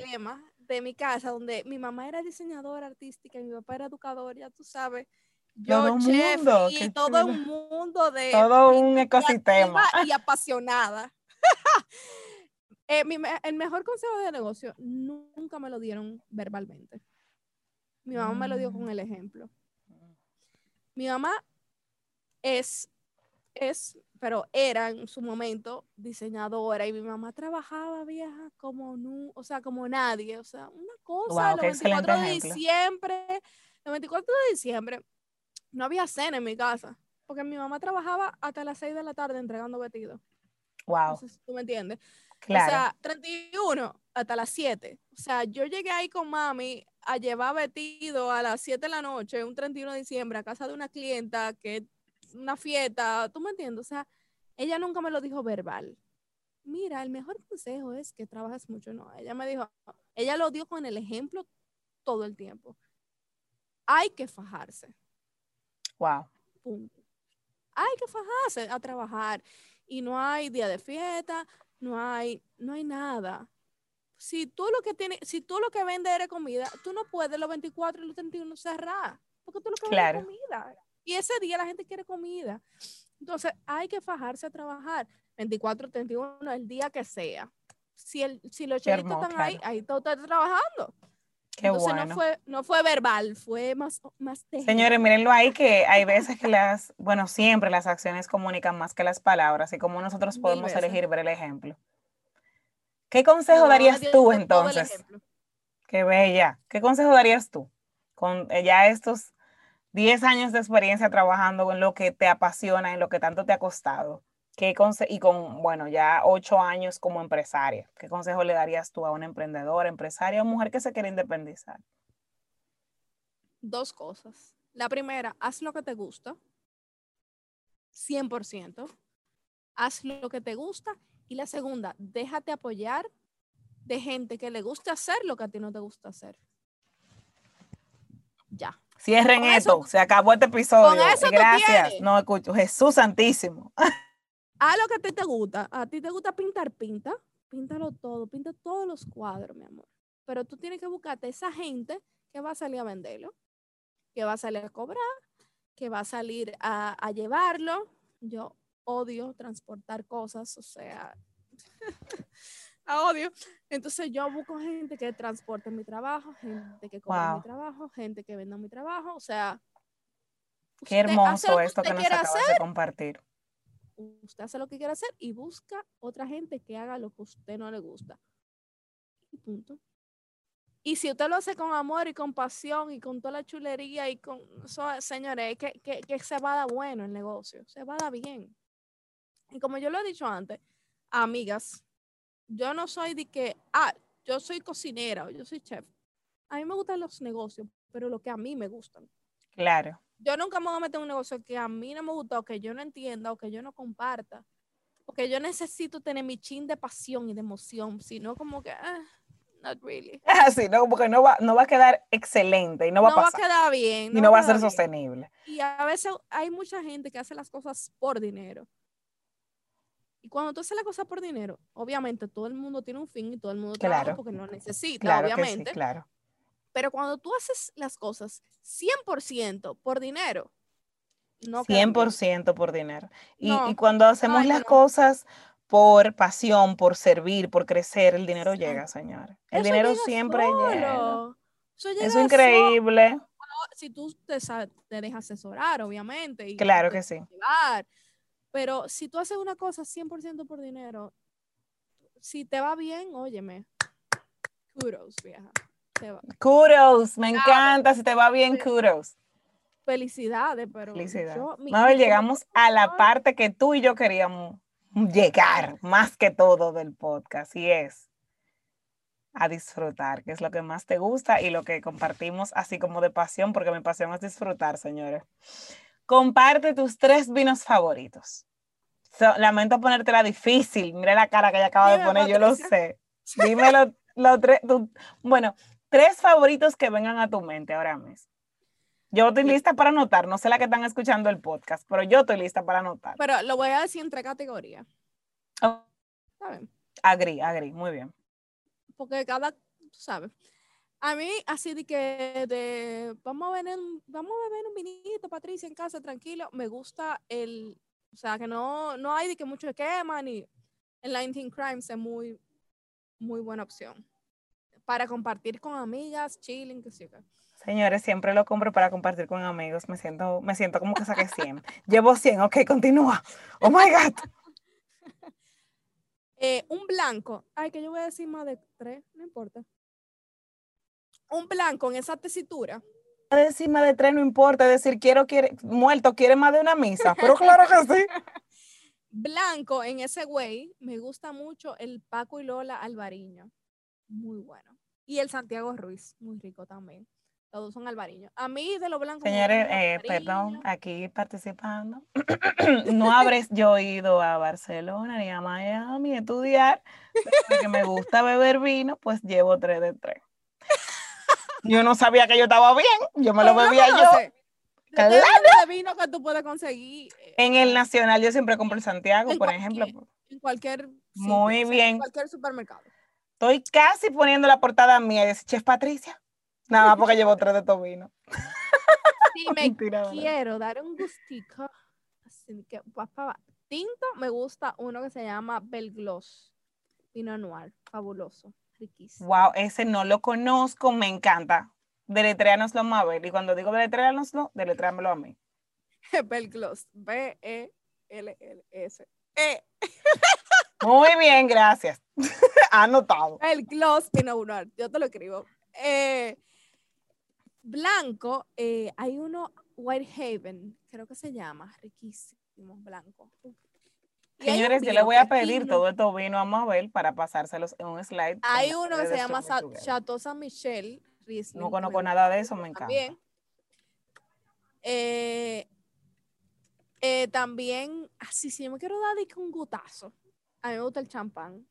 S2: de mi casa, donde mi mamá era diseñadora artística y mi papá era educador, ya tú sabes. Yo, todo chef, mundo, y todo un mundo de...
S1: Todo un ecosistema.
S2: Y apasionada. Eh, el mejor consejo de negocio nunca me lo dieron verbalmente. Mi mamá me lo dio con mm. el ejemplo. Mi mamá es es, pero era en su momento diseñadora y mi mamá trabajaba vieja como no, o sea, como nadie, o sea, una cosa, el 24 de diciembre, el 24 de diciembre no había cena en mi casa, porque mi mamá trabajaba hasta las 6 de la tarde entregando vestidos.
S1: Wow.
S2: ¿Tú me entiendes? Claro. O sea, 31 hasta las 7. O sea, yo llegué ahí con mami a llevar vestido a las 7 de la noche, un 31 de diciembre, a casa de una clienta que una fiesta, ¿tú me entiendes? O sea, ella nunca me lo dijo verbal. Mira, el mejor consejo es que trabajes mucho. No, ella me dijo, ella lo dio con el ejemplo todo el tiempo. Hay que fajarse.
S1: Wow.
S2: Punto. Hay que fajarse a trabajar y no hay día de fiesta, no hay, no hay nada. si tú lo que tienes, si tú lo que vendes eres comida, tú no puedes los 24 y los 31 cerrar, porque tú lo que vendes es comida. Y ese día la gente quiere comida. Entonces, hay que fajarse a trabajar 24, 31, el día que sea. Si, el, si los chelitos están ahí, ahí todo está trabajando.
S1: Qué Entonces
S2: no fue, no fue verbal, fue más, más
S1: Señores, mírenlo ahí que hay veces que las, bueno, siempre las acciones comunican más que las palabras y como nosotros podemos elegir ver el ejemplo. ¿Qué consejo darías tú entonces? Qué bella. ¿Qué consejo darías tú con eh, ya estos 10 años de experiencia trabajando en lo que te apasiona, en lo que tanto te ha costado? ¿Qué y con, bueno, ya 8 años como empresaria, ¿qué consejo le darías tú a una emprendedora, empresaria o mujer que se quiere independizar?
S2: Dos cosas. La primera, haz lo que te gusta. 100%. Haz lo que te gusta y la segunda, déjate apoyar de gente que le guste hacer lo que a ti no te gusta hacer. Ya.
S1: Cierren esto, se acabó este episodio. Gracias. No escucho. Jesús Santísimo.
S2: Haz lo que a ti te gusta. A ti te gusta pintar, pinta. Píntalo todo, pinta todos los cuadros, mi amor. Pero tú tienes que buscarte esa gente que va a salir a venderlo, que va a salir a cobrar, que va a salir a, a llevarlo. Yo odio transportar cosas, o sea, odio. Entonces yo busco gente que transporte mi trabajo, gente que cobre mi trabajo, gente que venda mi trabajo, o sea.
S1: Qué hermoso esto que, nos acabas de compartir.
S2: Usted hace lo que quiere hacer y busca otra gente que haga lo que a usted no le gusta. Y punto. Y si usted lo hace con amor y con pasión y con toda la chulería y con señores, que, que, que se va a dar bueno el negocio, se va a dar bien. Y como yo lo he dicho antes, amigas, yo no soy de que, ah, yo soy cocinera o yo soy chef. A mí me gustan los negocios, pero lo que a mí me gustan.
S1: Claro.
S2: Yo nunca me voy a meter en un negocio que a mí no me gusta o que yo no entienda o que yo no comparta. Porque yo necesito tener mi chin de pasión y de emoción, sino como que, ah, not really.
S1: sí, no, porque no va, no va a quedar excelente y no va a pasar.
S2: No va a quedar bien.
S1: y no va a ser sostenible.
S2: Y a veces hay mucha gente que hace las cosas por dinero. Y cuando tú haces la cosa por dinero, obviamente todo el mundo tiene un fin y todo el mundo trabaja porque no necesita, obviamente.
S1: claro.
S2: Pero cuando tú haces las cosas 100% por dinero,
S1: no 100% por dinero. Y, y cuando hacemos las cosas por pasión, por servir, por crecer, el dinero llega, señor. El dinero siempre llega. Eso, es increíble.
S2: si tú te, te dejas asesorar, obviamente. Y
S1: claro que sí.
S2: Pero si tú haces una cosa 100% por dinero, si te va bien, óyeme, kudos, vieja.
S1: Kudos, me encanta, si te va bien, kudos.
S2: Felicidades, pero
S1: Felicidades. llegamos a la parte que tú y yo queríamos llegar, más que todo del podcast, y es a disfrutar, que es lo que más te gusta y lo que compartimos así como de pasión, porque mi pasión es disfrutar, señores. Comparte tus tres vinos favoritos lamento ponértela difícil. Mira la cara que ella acaba de poner, yo lo sé. Dime los tres. Bueno, tres favoritos que vengan a tu mente ahora mismo. Yo estoy lista para anotar, no sé la que están escuchando el podcast, pero yo estoy lista para anotar.
S2: Pero lo voy a decir entre categorías.
S1: Oh. Agri, agri, muy bien.
S2: Porque cada, tú sabes. A mí, así de que de, vamos a beber, vamos a beber un vinito, Patricia, en casa, tranquilo. Me gusta el, o sea, que no, no hay de que mucho queman y el 19 Crimes es muy, muy buena opción. Para compartir con amigas, chilling, que sí.
S1: Señores, siempre lo compro para compartir con amigos. Me siento, me siento como que saqué 100. Llevo 100, ok, continúa. Oh my God.
S2: Eh, un blanco. Ay, que yo voy a decir más de tres, no importa. Un blanco en esa tesitura
S1: encima de tres no importa, decir, quiero, quiere, muerto, quiere más de una misa, pero claro que sí.
S2: Blanco en ese güey, me gusta mucho el Paco y Lola Alvariño, muy bueno. Y el Santiago Ruiz, muy rico también. Todos son albariños. A mí de los blancos.
S1: Señores, eh, perdón, aquí participando. no habré yo ido a Barcelona ni a Miami a estudiar, porque me gusta beber vino, pues llevo tres de tres. Yo no sabía que yo estaba bien, yo me lo bebía yo.
S2: Claro. de vino que tú puedes conseguir.
S1: Eh, en el Nacional yo siempre compro el Santiago, por ejemplo.
S2: En cualquier
S1: Muy bien. En
S2: cualquier supermercado.
S1: Estoy casi poniendo la portada mía dice Chef Patricia. Nada más porque llevo tres de tobino.
S2: Sí, me quiero dar un gustico. Así que, papá, tinto, me gusta uno que se llama Belgloss. Vino anual, fabuloso, riquísimo.
S1: Wow, ese no lo conozco, me encanta. Deletréanoslo, Mabel. Y cuando digo deletréanoslo, deletréamelo a mí.
S2: Belgloss, B-E-L-L-S. E.
S1: Muy bien, gracias. Anotado.
S2: El gloss inaugural, yo te lo escribo. Eh, blanco, eh, hay uno, Whitehaven, creo que se llama, riquísimo, blanco.
S1: Señores, yo le voy a pedir todo esto vino a Mabel para pasárselos en un slide.
S2: Hay uno que se llama Chateau Saint Michel.
S1: no conozco nada de eso, me encanta. También.
S2: Eh, también, así, si yo me quiero dar un gutazo. A mí me gusta el champán.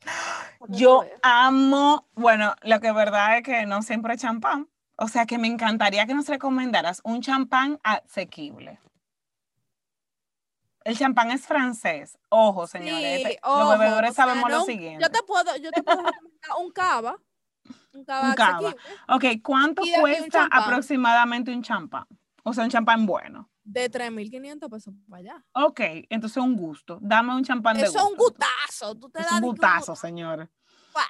S1: Yo amo, bueno, lo que es verdad es que no siempre es champán. O sea que me encantaría que nos recomendaras un champán asequible. El champán es francés. Ojo, señores. los bebedores sabemos lo siguiente.
S2: Yo te puedo, yo te puedo un cava. Un cava. Un cava.
S1: Ok, ¿cuánto cuesta aproximadamente un champán? O sea, un champán bueno.
S2: De 3.500 pesos para allá.
S1: Ok, entonces un gusto. Dame un champán de
S2: Eso es un gustazo. Tú te
S1: es un gustazo, señor.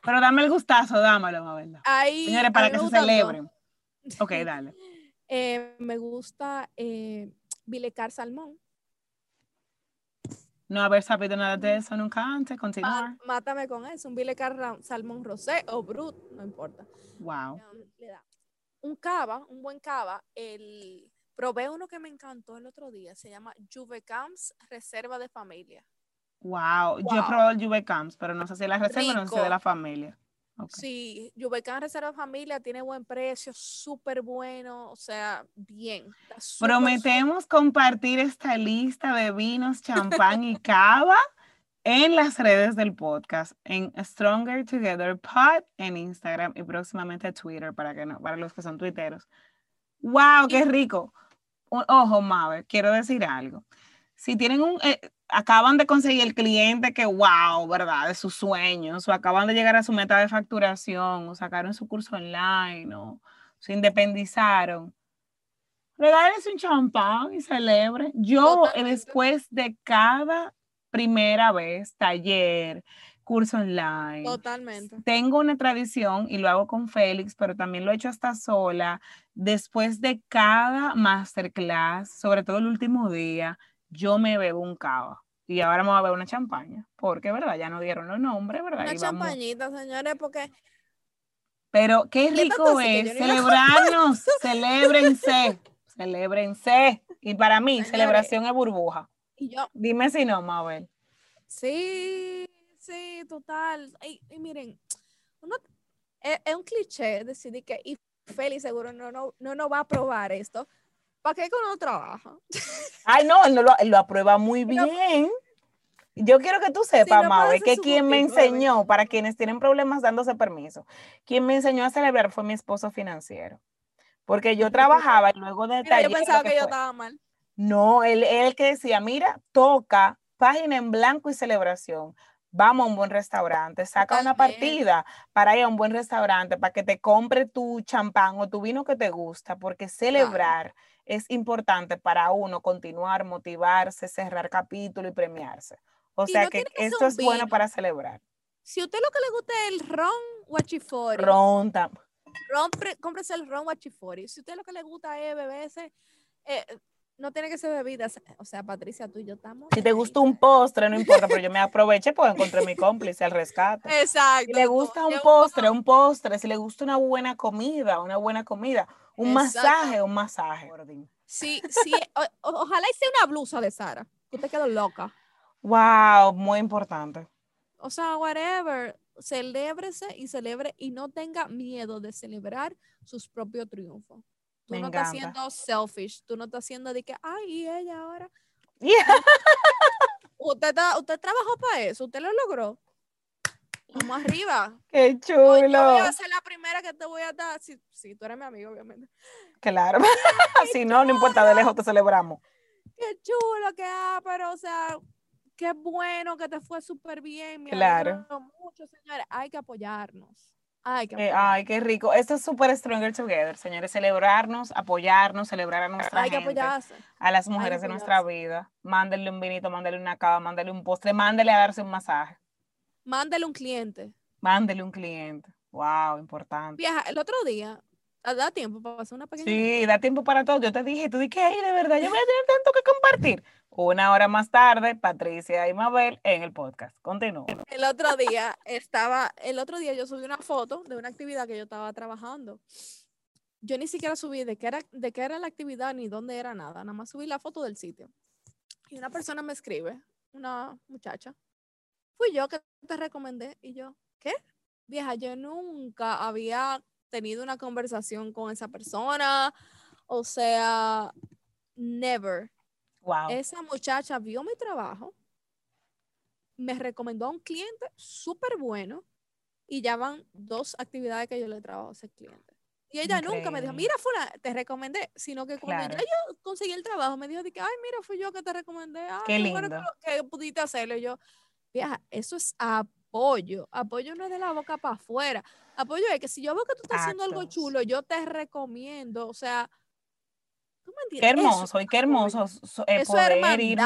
S1: Pero dame el gustazo, dámelo, Mabel. Señores, para que se celebren. Ok, dale.
S2: Eh, me gusta eh, Bilecar Salmón.
S1: No haber sabido nada de eso nunca antes, continuar.
S2: mátame con eso, un Bilecar Salmón Rosé o Brut, no importa.
S1: Wow.
S2: Un cava, un buen cava, el Probé uno que me encantó el otro día, se llama Juve Camps Reserva de Familia.
S1: Wow, yo he probado el Juve Camps, pero no sé si es la reserva o no sé de la familia.
S2: Sí, Juve Camps Reserva Familia tiene buen precio, súper bueno, o sea, bien.
S1: Prometemos compartir esta lista de vinos, champán y cava en las redes del podcast, en Stronger Together Pod, en Instagram y próximamente Twitter para, que no, para los que son tuiteros. ¡Wow! ¡Qué rico! ojo, Mave, quiero decir algo. Si tienen un, eh, acaban de conseguir el cliente que, wow, ¿verdad? De sus sueños, o acaban de llegar a su meta de facturación, o sacaron su curso online, o se independizaron, regálense un champán y celebre. Yo, después de cada primera vez, taller, curso online.
S2: Totalmente.
S1: Tengo una tradición y lo hago con Félix, pero también lo he hecho hasta sola. Después de cada masterclass, sobre todo el último día, yo me bebo un cava. Y ahora me voy a beber una champaña, porque, ¿verdad? Ya no dieron los nombres, ¿verdad?
S2: Una champañita, señores, porque...
S1: Pero qué rico es celebrarnos, celébrense, celébrense. Y para mí, celebración es burbuja.
S2: Y yo...
S1: Dime si no, Mabel.
S2: Sí, Sí, total. Y, miren, e, es, un cliché decir que y Félix seguro no, no, no, no va a probar esto. ¿Para qué que uno trabaja?
S1: Ay, no, él, no lo, lo aprueba muy bien. Yo quiero que tú sepas, sí, que quien me enseñó, para quienes tienen problemas dándose permiso, quien me enseñó a celebrar fue mi esposo financiero. Porque yo trabajaba y luego de
S2: Mira, Yo pensaba que, yo estaba mal.
S1: No, él, él que decía, mira, toca página en blanco y celebración vamos a un buen restaurante, saca una partida para ir a un buen restaurante, para que te compre tu champán o tu vino que te gusta, porque celebrar es importante para uno continuar, motivarse, cerrar capítulo y premiarse. O sea que, esto es bueno para celebrar.
S2: Si a usted lo que le gusta es el ron guachifori.
S1: Ron,
S2: ron cómprese el ron guachifori. Si a usted lo que le gusta es beberse, eh, no tiene que ser bebidas. O sea, Patricia, tú y yo estamos.
S1: Si te gusta un postre, no importa, pero yo me aproveché porque encontré mi cómplice al rescate.
S2: Exacto.
S1: Si le gusta un postre, un postre. Si le gusta una buena comida, una buena comida. Un masaje, un masaje.
S2: Sí, sí. ojalá hice una blusa de Sara. Que te quedó loca.
S1: Wow, muy importante.
S2: O sea, whatever. Celébrese y celebre y no tenga miedo de celebrar sus propios triunfos. Tú no estás siendo selfish, tú no estás haciendo de que, ay, ella ahora. usted, usted trabajó para eso, usted lo logró. Vamos arriba.
S1: Qué chulo. Yo,
S2: voy a ser la primera que te voy a dar. Si, tú eres mi amigo, obviamente.
S1: Claro. si no, no importa, de lejos te celebramos.
S2: Qué chulo que ah, pero o sea, qué bueno que te fue súper bien. Me
S1: claro.
S2: mucho, señores. Hay que apoyarnos. Ay,
S1: qué, ay, qué rico. Esto es súper Stronger Together, señores. Celebrarnos, apoyarnos, celebrar a nuestra
S2: Hay
S1: gente,
S2: que apoyarse.
S1: a las mujeres de nuestra vida. Mándenle un vinito, mándenle una cava, mándenle un postre, mándenle a darse un masaje.
S2: Mándele un cliente.
S1: Mándele un cliente. Wow, importante.
S2: Viaja, el otro día, da tiempo para hacer una pequeña.
S1: Sí, da tiempo para todo. Yo te dije, tú dije, ay, de verdad, yo voy a tener tanto que compartir. Una hora más tarde, Patricia y Mabel en el podcast. Continúo.
S2: El otro día estaba, el otro día yo subí una foto de una actividad que yo estaba trabajando. Yo ni siquiera subí de qué era, de qué era la actividad ni dónde era nada. Nada más subí la foto del sitio. Y una persona me escribe, una muchacha, fui yo que te recomendé. Y yo, ¿qué? Vieja, yo nunca había tenido una conversación con esa persona. O sea, never. Esa muchacha vio mi trabajo, me recomendó a un cliente súper bueno y ya van dos actividades que yo le trabajo a ese cliente. Y ella nunca me dijo, mira, Fula, te recomendé, sino que cuando ya yo conseguí el trabajo, me dijo, que, ay, mira, fui yo que te recomendé, ay, qué, lindo. que, pudiste hacerlo. Y yo, vieja, eso es apoyo. Apoyo no es de la boca para afuera. Apoyo es que si yo veo que tú estás haciendo algo chulo, yo te recomiendo, o sea,
S1: Qué hermoso, y qué hermoso eh, poder ir,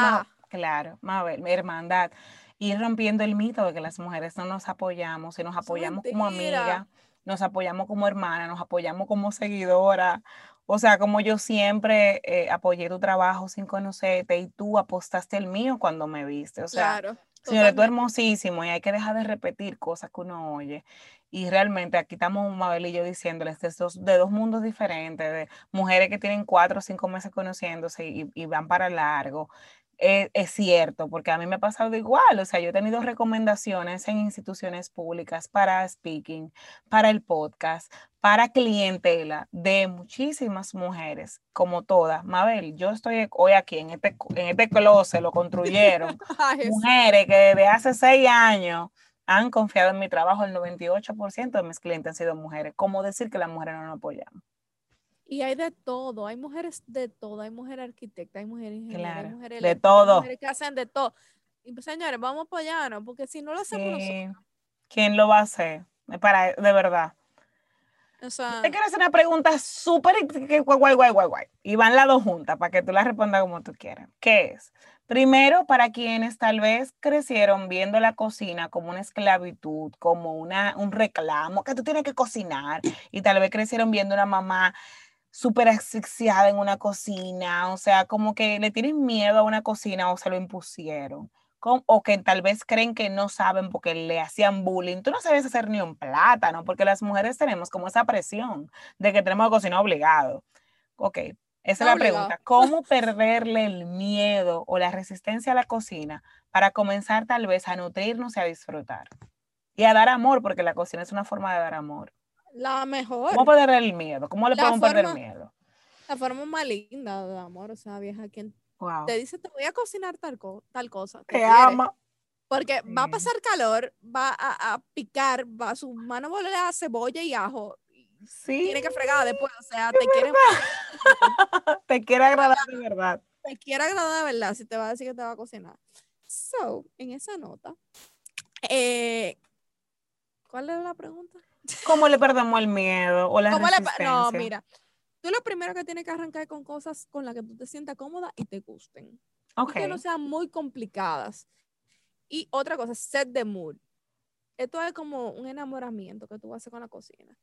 S1: claro, Mabel, hermandad, ir rompiendo el mito de que las mujeres no nos apoyamos, y nos apoyamos como amiga, nos apoyamos como hermana, nos apoyamos como seguidora. O sea, como yo siempre eh, apoyé tu trabajo sin conocerte y tú apostaste el mío cuando me viste. O sea, claro, señores, tú hermosísimo y hay que dejar de repetir cosas que uno oye. Y realmente aquí estamos Mabel y yo diciéndoles de dos, de dos mundos diferentes, de mujeres que tienen cuatro o cinco meses conociéndose y, van para largo. Es, es, cierto, porque a mí me ha pasado igual, o sea, yo he tenido recomendaciones en instituciones públicas para speaking, para el podcast, para clientela de muchísimas mujeres, como todas. Mabel, yo estoy hoy aquí en este, en este closet, lo construyeron, mujeres que desde hace seis años han confiado en mi trabajo, el 98% de mis clientes han sido mujeres. ¿Cómo decir que las mujeres no nos apoyamos?
S2: Y hay de todo, hay mujeres de todo, hay mujeres arquitectas, hay mujeres ingenieras, hay mujeres
S1: de todo. Hay
S2: mujeres que hacen de todo. Y pues, señores, vamos a apoyarnos, porque si no lo hacemos nosotros.
S1: ¿Quién lo va a hacer? Para, de verdad.
S2: O sea,
S1: te quiero hacer una pregunta súper guay, guay, guay, guay. Y van las dos juntas para que tú la respondas como tú quieras. ¿Qué es? Primero, para quienes tal vez crecieron viendo la cocina como una esclavitud, como una, un reclamo, que tú tienes que cocinar, y tal vez crecieron viendo una mamá súper asfixiada en una cocina, o sea, como que le tienen miedo a una cocina o se lo impusieron, o que tal vez creen que no saben porque le hacían bullying. Tú no sabes hacer ni un plátano, porque las mujeres tenemos como esa presión de que tenemos que cocinar obligado. Ok, esa es la pregunta. ¿Cómo perderle el miedo o la resistencia a la cocina para comenzar tal vez a nutrirnos y a disfrutar? Y a dar amor, porque la cocina es una forma de dar amor.
S2: La mejor.
S1: ¿Cómo perderle el miedo? ¿Cómo le podemos perder el miedo?
S2: La forma más linda de amor, o sea, vieja, quien te dice te voy a cocinar tal, tal cosa.
S1: Te, ama.
S2: Porque va a pasar calor, va a, picar, va, su mano va a cebolla y ajo
S1: Sí.
S2: Tiene que fregar después, o sea, te quiere...
S1: te quiere agradar de verdad.
S2: Te quiere agradar de verdad si te va a decir que te va a cocinar. So, en esa nota, eh, ¿cuál era la pregunta?
S1: ¿Cómo le perdemos el miedo o la resistencia?
S2: no, mira, tú lo primero que tienes que arrancar con cosas con las que tú te sientas cómoda y te gusten.
S1: Okay.
S2: Que no sean muy complicadas. Y otra cosa, set the mood. Esto es como un enamoramiento que tú vas a hacer con la cocina.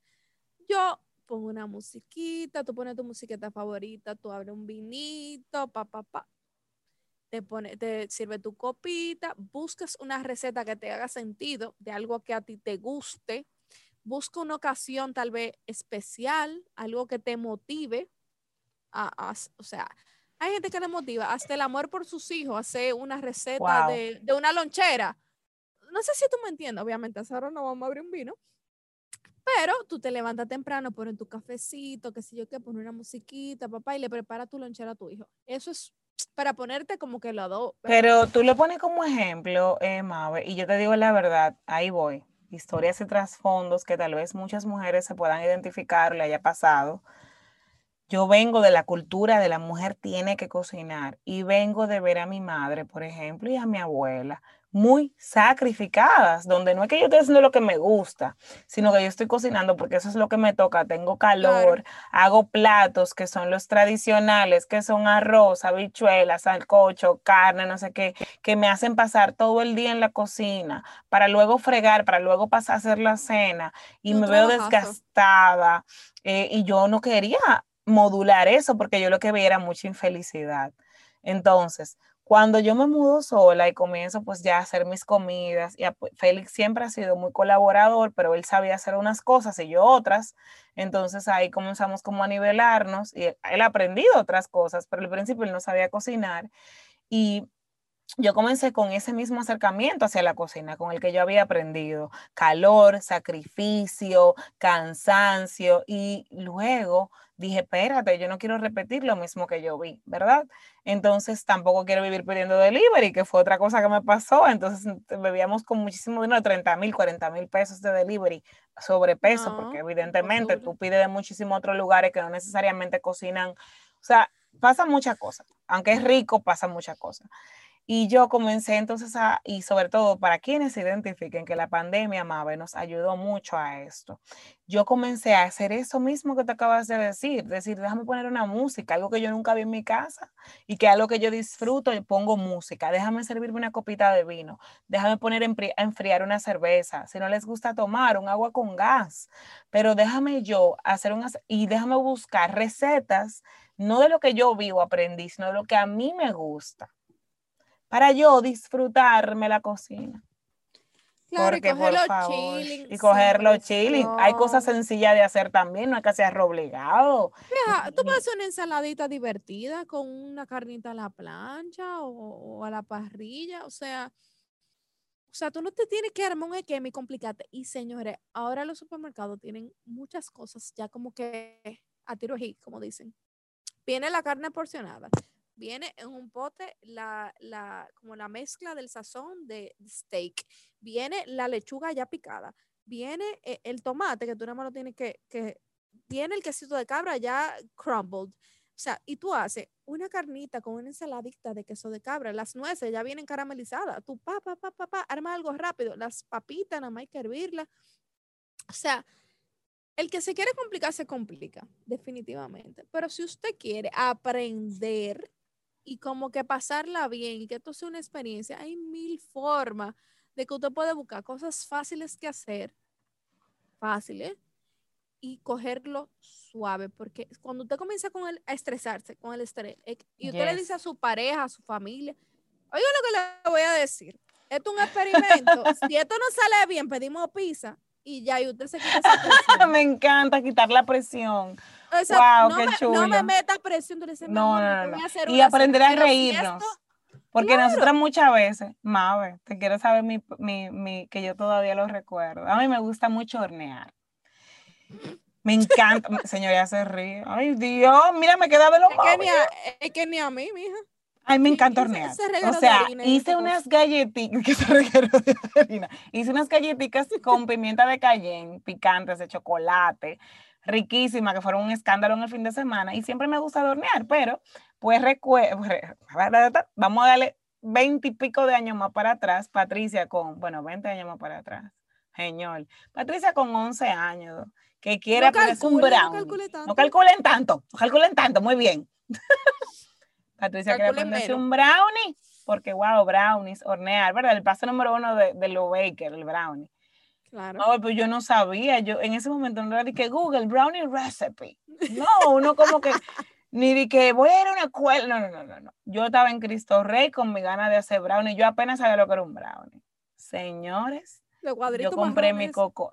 S2: Yo pongo una musiquita, tú pones tu musiquita favorita, tú abres un vinito, pa, pa, pa. Te, pone, te sirve tu copita, buscas una receta que te haga sentido de algo que a ti te guste, busca una ocasión tal vez especial, algo que te motive. A, o sea, hay gente que le motiva hasta el amor por sus hijos, hacer una receta de, de, una lonchera. No sé si tú me entiendes, obviamente, ahora no vamos a abrir un vino, pero tú te levantas temprano, pones tu cafecito, qué sé yo qué, pones una musiquita, papá, y le prepara tu lonchera a tu hijo. Eso es para ponerte como que lo dos.
S1: Pero tú lo pones como ejemplo, eh, Mabe, y yo te digo la verdad, ahí voy. Historias y trasfondos que tal vez muchas mujeres se puedan identificar, le haya pasado. yo vengo de la cultura de la mujer tiene que cocinar y vengo de ver a mi madre, por ejemplo, y a mi abuela muy sacrificadas, donde no es que yo esté haciendo lo que me gusta, sino que yo estoy cocinando porque eso es lo que me toca, tengo calor, hago platos que son los tradicionales, que son arroz, habichuelas, salcocho, carne, no sé qué, que me hacen pasar todo el día en la cocina para luego fregar, para luego pasar a hacer la cena y me veo desgastada eh, y yo no quería modular eso porque yo lo que veía era mucha infelicidad. Entonces, cuando yo me mudo sola y comienzo pues ya a hacer mis comidas, y Félix siempre ha sido muy colaborador, pero él sabía hacer unas cosas y yo otras, entonces ahí comenzamos como a nivelarnos y él ha aprendido otras cosas, pero al principio él no sabía cocinar y yo comencé con ese mismo acercamiento hacia la cocina, con el que yo había aprendido, calor, sacrificio, cansancio, y luego dije, espérate, yo no quiero repetir lo mismo que yo vi, ¿verdad? Entonces tampoco quiero vivir pidiendo delivery, que fue otra cosa que me pasó, entonces bebíamos con muchísimo dinero, 30 mil, 40 mil pesos de delivery, sobrepeso, porque evidentemente tú pides de muchísimos otros lugares que no necesariamente cocinan, o sea, pasa muchas cosas, aunque es rico, pasa muchas cosas. Y yo comencé entonces a, y sobre todo para quienes se identifiquen que la pandemia, Mabe, nos ayudó mucho a esto. Yo comencé a hacer eso mismo que te acabas de decir, decir, déjame poner una música, algo que yo nunca vi en mi casa y que algo que yo disfruto, y pongo música, déjame servirme una copita de vino, déjame poner a enfriar una cerveza, si no les gusta tomar un agua con gas, pero déjame yo hacer unas, y déjame buscar recetas, no de lo que yo vivo, aprendí, sino de lo que a mí me gusta para yo disfrutarme la cocina.
S2: Claro, Porque, y cogerlo chilling.
S1: Y cogerlo chilling. Hay cosas sencillas de hacer también, no hay que hacerlo obligado.
S2: tú puedes hacer una ensaladita divertida con una carnita a la plancha o, a la parrilla, o sea, o sea, tú no te tienes que armar un esquema y complicarte. Y señores, ahora los supermercados tienen muchas cosas ya como que a tiro hit, como dicen. Viene la carne porcionada, viene en un pote la, la, como la mezcla del sazón de steak, viene la lechuga ya picada, viene eh, el tomate que tú nada más lo tienes que, que, viene el quesito de cabra ya crumbled. O sea, y tú haces una carnita con una ensaladita de queso de cabra, las nueces ya vienen caramelizadas, tú pa, pa, pa, arma algo rápido, las papitas nada más hay que hervirlas. O sea, el que se quiere complicar se complica, definitivamente. Pero si usted quiere aprender y como que pasarla bien y que esto sea una experiencia, hay mil formas de que usted puede buscar cosas fáciles que hacer, fáciles, y cogerlo suave, porque cuando usted comienza con el, a estresarse, con el estrés, y usted le dice a su pareja, a su familia, oiga lo que le voy a decir, esto es un experimento, si esto no sale bien, pedimos pizza, y ya, y usted se quita esa
S1: presión. Me encanta quitar la presión wow,
S2: no
S1: qué
S2: me,
S1: chulo.
S2: No me metas presión,
S1: no, no, no, Y aprender a reírnos. porque nosotras muchas veces, Mabe, te quiero saber mi, mi, mi, que yo todavía lo recuerdo. A mí me gusta mucho hornear. Me encanta, señora, se ríe. Ay, Dios, mira, me queda de lo
S2: es que, ni a, es que ni a mí, mija.
S1: Ay, me encanta hornear. O sea, hice unas galletitas, hice unas galletitas con pimienta de cayenne, picantes de chocolate, riquísima, que fueron un escándalo en el fin de semana y siempre me gusta hornear, pero pues recuerdo, vamos a darle 20 y pico de años más para atrás, Patricia con, bueno, 20 años más para atrás, señor, Patricia con 11 años, que quiere
S2: no un brownie.
S1: No, calculen tanto, no calculen tanto, muy bien. Patricia quiere aprenderse un brownie, porque wow, brownies, hornear, ¿verdad? El paso número uno de, de lo baker, el brownie.
S2: Claro.
S1: No, pues yo no sabía, yo en ese momento no era de que Google brownie recipe. No, uno como que ni de que voy a ir a una escuela. No, no, no, no, no. Yo estaba en Cristo Rey con mi gana de hacer brownie. Yo apenas sabía lo que era un brownie. Señores, yo compré mi coco.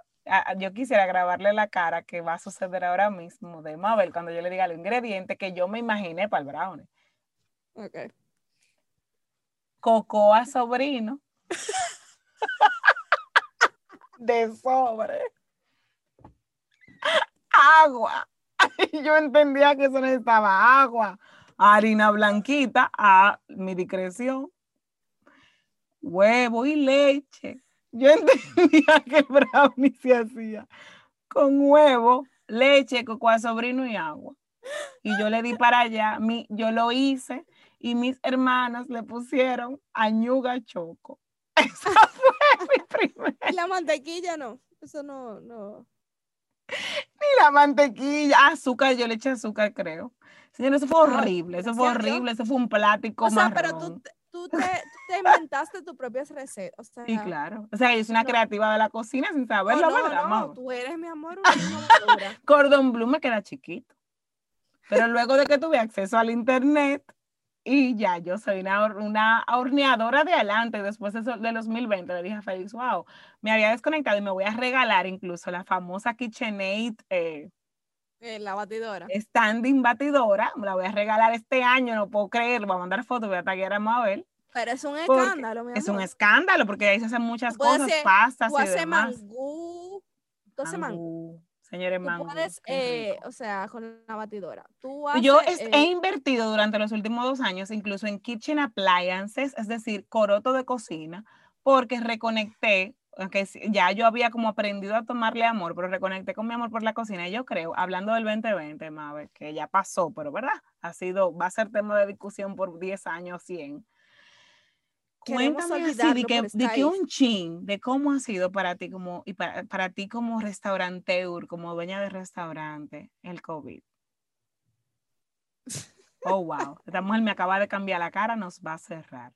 S1: yo quisiera grabarle la cara que va a suceder ahora mismo de Mabel cuando yo le diga los ingredientes que yo me imaginé para el brownie.
S2: Ok.
S1: Cocoa sobrino. de sobre. Agua. Yo entendía que eso necesitaba agua. Harina blanquita a mi discreción. Huevo y leche. Yo entendía que el brownie se hacía con huevo, leche, cocoa sobrino y agua. y yo le di para allá, mi, yo lo hice y mis hermanas le pusieron añuga choco. Esa fue mi primera.
S2: Y la mantequilla no, eso no, no.
S1: Ni la mantequilla, azúcar, yo le eché azúcar, creo. Señor, eso fue horrible, eso fue horrible, eso fue un plático
S2: O sea,
S1: marrón.
S2: pero tú, te- tú, te, tú te inventaste tus propias recetas. O sea,
S1: Sí, claro. O sea, yo soy una
S2: No.
S1: creativa de la cocina sin saber
S2: no,
S1: la
S2: no,
S1: verdad,
S2: tú eres mi amor, una.
S1: Cordon Blue me queda chiquito. Pero luego de que tuve acceso al internet y ya yo soy una, una horneadora de adelante, después de, eso- de los 2020 le dije a Félix, wow, me había desconectado y me voy a regalar incluso la famosa KitchenAid eh,
S2: Eh, la batidora.
S1: standing batidora, me la voy a regalar este año, no puedo creer, voy a mandar fotos, voy a taggear a Mabel.
S2: Pero es un escándalo, mi amor.
S1: Es un escándalo porque ahí se hacen muchas cosas,
S2: hacer-
S1: pastas y demás.
S2: mangú. Tú haces mangú.
S1: Mangú. Señores,
S2: Tú puedes, eh, o sea, con la batidora. Tú
S1: Yo
S2: haces,
S1: es-
S2: eh,
S1: he invertido durante los últimos dos años, incluso en kitchen appliances, es decir, coroto de cocina, porque reconecté, aunque ya yo había como aprendido a tomarle amor, pero reconecté con mi amor por la cocina. Y yo creo, hablando del 2020, Mabe, que ya pasó, pero verdad, ha sido, va a ser tema de discusión por 10 años, 100. Cuéntame así, de que, de un chin, de cómo ha sido para ti como, y para, para ti como restauranteur, como dueña de restaurante, el COVID. Oh, wow. Esta mujer me acaba de cambiar la cara, nos va a cerrar.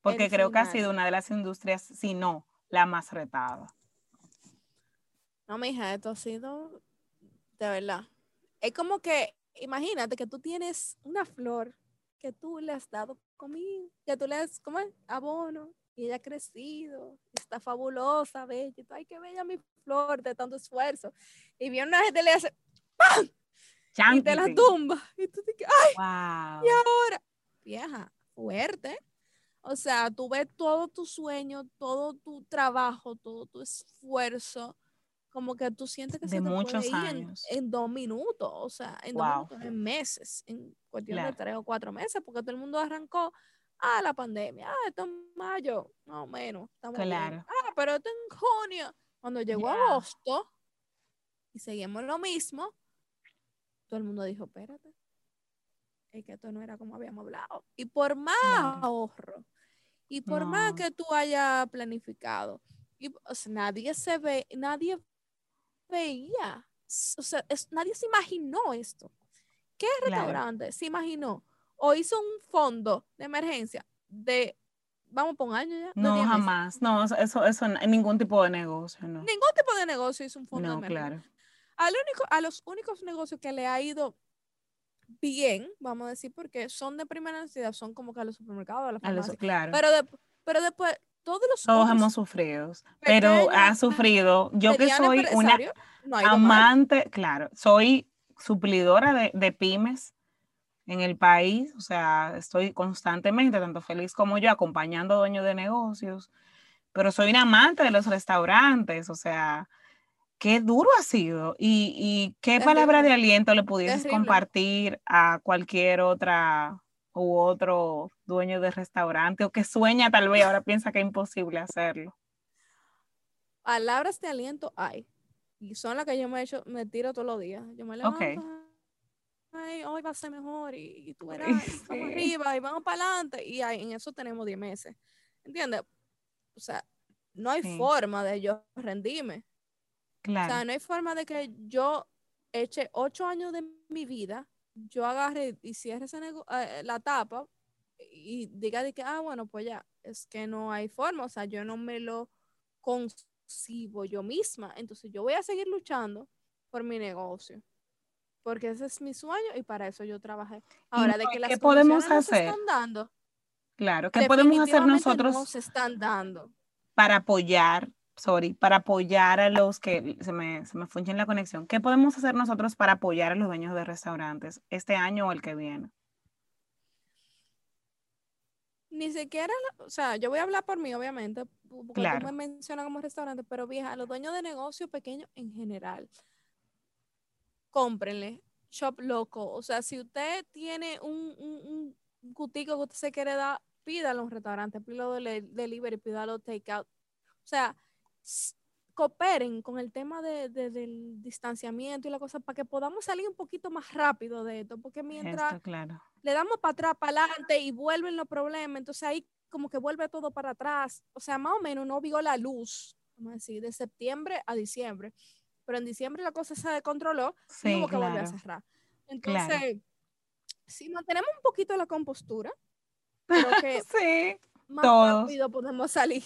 S1: Porque
S2: El
S1: creo que ha sido una de las industrias, si no, la más retada.
S2: No, mija, esto ha sido de verdad. Es como que, imagínate que tú tienes una flor que tú le has dado que tú le has, ¿cómo es? Abono, y ella ha crecido, está fabulosa, bella. y tú, Ay, qué bella mi flor de tanto esfuerzo. Y viene una gente y le hace, y te la tumba. Y tú dices, ay,
S1: Wow.
S2: vieja, fuerte. O sea, tú ves todo tu sueño, todo tu trabajo, todo tu esfuerzo, como que tú sientes que
S1: De
S2: se te puede
S1: muchos
S2: ir en-
S1: años.
S2: En, dos minutos, o sea, en dos minutos, en meses, en cuestión
S1: Claro.
S2: de tres o cuatro meses, porque todo el mundo arrancó, ah, la pandemia, ah, esto en mayo, no menos, estamos bien.
S1: Claro.
S2: Ah, pero esto en junio. Cuando llegó agosto y seguimos lo mismo, todo el mundo dijo, espérate, es que esto no era como habíamos hablado. Y por más ahorro, y por más que tú hayas planificado, y, o sea, nadie se ve, nadie veía, o sea, es- nadie se imaginó esto. ¿Qué
S1: Claro.
S2: restaurante se imaginó o hizo un fondo de emergencia de, vamos por un año ya?
S1: No,
S2: 10 meses?
S1: jamás. No, eso- eso, ningún tipo de negocio, no.
S2: Ningún tipo de negocio hizo un fondo de emergencia.
S1: claro.
S2: Al único, a los únicos negocios que le ha ido bien, vamos a decir, porque son de primera necesidad, son como que a los supermercados, a la
S1: A los-
S2: farmacia.
S1: claro.
S2: Pero, de- pero después, todos los
S1: Todos hemos sufrido, pero ha sufrido. Yo que soy una
S2: no mal.
S1: amante, claro, soy suplidora de, de pymes en el país, o sea, estoy constantemente, tanto Félix como yo, acompañando a dueños de negocios, pero soy una amante de los restaurantes, o sea, qué duro ha sido y, y qué palabra de aliento le pudieses
S2: Terrible.
S1: compartir a cualquier otra u otro dueño de restaurante o que sueña tal vez ahora piensa que es imposible hacerlo.
S2: palabras de aliento hay. Y son las que yo me, echo, me tiro todos los días. Yo me levanto. Ay, hoy va a ser mejor y, y tú verás,
S1: Ay,
S2: vamos arriba y vamos para adelante. Y ahí, en eso tenemos 10 meses. ¿Entiendes? O sea, no hay
S1: Sí.
S2: forma de yo rendirme. O
S1: Claro.
S2: sea, no hay forma de que yo eche ocho años de mi vida, yo agarre y cierre ese eh, la tapa y diga de que, ah, bueno, pues ya, es que no hay forma, o sea, yo no me lo concibo yo misma, entonces yo voy a seguir luchando por mi negocio, porque ese es mi sueño y para eso yo trabajé. Ahora, de que
S1: ¿y
S2: las
S1: qué podemos hacer?
S2: están dando,
S1: Claro, ¿qué podemos hacer nosotros
S2: No se están dando.
S1: para apoyar, sorry, para apoyar a los que se me, se me funge la conexión? ¿Qué podemos hacer nosotros para apoyar a los dueños de restaurantes este año o el que viene?
S2: Ni siquiera, o sea, yo voy a hablar por mí, obviamente, porque
S1: Claro.
S2: tú me mencionas como restaurante, pero vieja, los dueños de negocios pequeños en general, cómprenle, shop loco. O sea, si usted tiene un, un, un gutico que usted se quiere dar, pídalo a un restaurante, pídalo de delivery, pídalo takeout. O sea, cooperen con el tema de, del distanciamiento y la cosa para que podamos salir un poquito más rápido de esto, porque mientras le damos para atrás, para adelante y vuelven los problemas, entonces ahí como que vuelve todo para atrás, o sea, más o menos no vio la luz, vamos a decir, de septiembre a diciembre, pero en diciembre la cosa se descontroló y hubo que volver a cerrar. Entonces, si mantenemos un poquito la compostura, creo que
S1: sí,
S2: más rápido podemos salir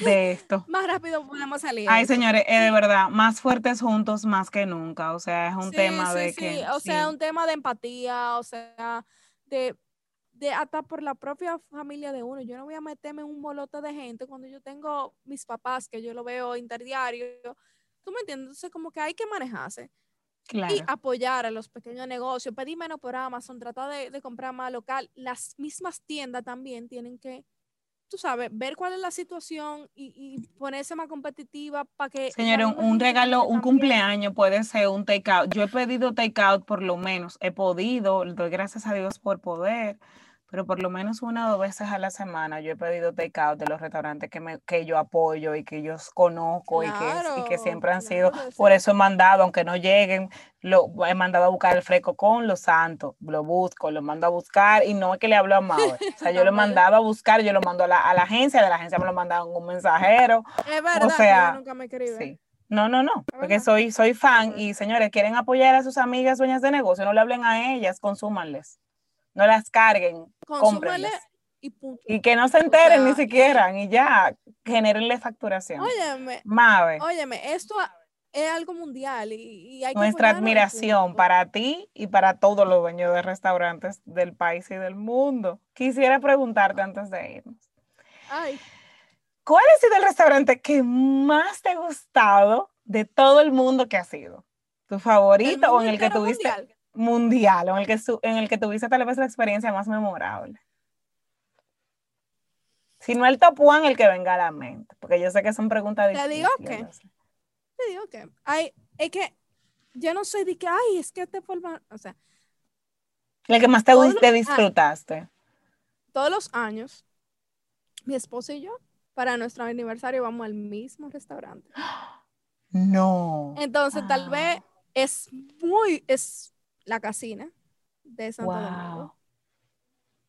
S1: de esto.
S2: más rápido podemos salir.
S1: Ay, señores, es de verdad, más fuertes juntos más que nunca. O sea, es un tema de que.
S2: Sí, o sea, un tema de empatía, o sea, de, de hasta por la propia familia de uno. Yo no voy a meterme en un molote de gente cuando yo tengo mis papás, que yo lo veo interdiario. ¿Tú me entiendes? Entonces, como que hay que manejarse.
S1: Claro.
S2: Y apoyar a los pequeños negocios, pedir menos por Amazon, tratar de, de comprar más local. Las mismas tiendas también tienen que tú sabes, ver cuál es la situación y, ponerse más competitiva para que...
S1: Señores, un, regalo, un cumpleaños puede ser un takeout. Yo he pedido takeout por lo menos, he podido, doy gracias a Dios por poder, pero por lo menos una o dos veces a la semana yo he pedido takeout de los restaurantes que, me, que yo apoyo y que yo conozco y, que, y que siempre han sido, por eso he mandado, aunque no lleguen, lo he mandado a buscar el fresco con los santos, lo busco, lo mando a buscar y no es que le hablo a Mauer, o sea, yo lo mandaba a buscar, yo lo mando a la, a la agencia, de la agencia me lo mandaron un mensajero.
S2: Es verdad, o sea, nunca me Sí.
S1: No, no, no, porque soy, soy fan y señores, quieren apoyar a sus amigas dueñas de negocio, no le hablen a ellas, consúmanles no las carguen, cómprenlas.
S2: Y,
S1: y, que no se enteren ni siquiera, y ya, genérenle facturación.
S2: Óyeme,
S1: Mave.
S2: Óyeme, esto es algo mundial y, hay que
S1: Nuestra admiración para ti y para todos los dueños de restaurantes del país y del mundo. Quisiera preguntarte antes de irnos.
S2: Ay.
S1: ¿Cuál ha sido el restaurante que más te ha gustado de todo el mundo que ha sido? ¿Tu favorito o en el que tuviste? mundial en el que, en el que tuviste tal vez la experiencia más memorable? Si no el top one, el que venga a la mente, porque yo sé que son preguntas
S2: difíciles. Te digo que, te digo que, hay, es que yo no soy de que, ay, es que te forma, o sea.
S1: El que más te, te disfrutaste.
S2: todos los años, mi esposo y yo, para nuestro aniversario, vamos al mismo restaurante.
S1: No.
S2: Entonces, tal vez es muy, es la casina de Santo Domingo.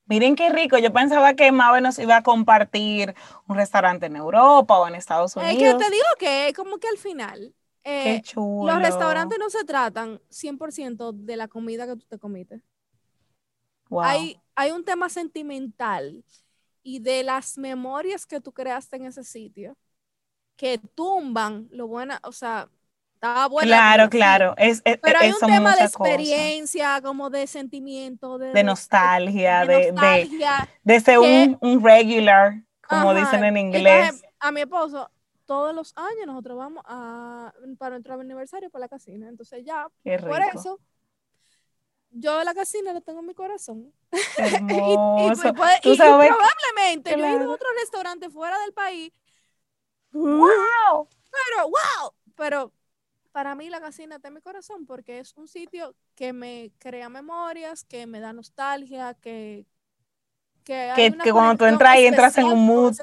S1: Miren qué rico. Yo pensaba que Mabe nos iba a compartir un restaurante en Europa o en Estados Unidos.
S2: Es que te digo que como que al final eh, los restaurantes no se tratan 100% de la comida que tú te comiste. Hay, hay un tema sentimental y de las memorias que tú creaste en ese sitio que tumban lo buena, o sea,
S1: Claro, claro. Es,
S2: Pero hay un tema de experiencia, como de sentimiento, de,
S1: nostalgia, de, de, ser un, regular, como dicen en inglés.
S2: a mi esposo, todos los años nosotros vamos a, para nuestro aniversario por la casina. Entonces ya, por eso, yo de la casina lo tengo en mi corazón.
S1: Hermoso.
S2: y, probablemente yo he ido a otro restaurante fuera del país.
S1: ¡Wow!
S2: Pero, wow, pero para mí la casina está en mi corazón porque es un sitio que me crea memorias, que me da nostalgia, que...
S1: Que, que, cuando tú entras y entras en un mood.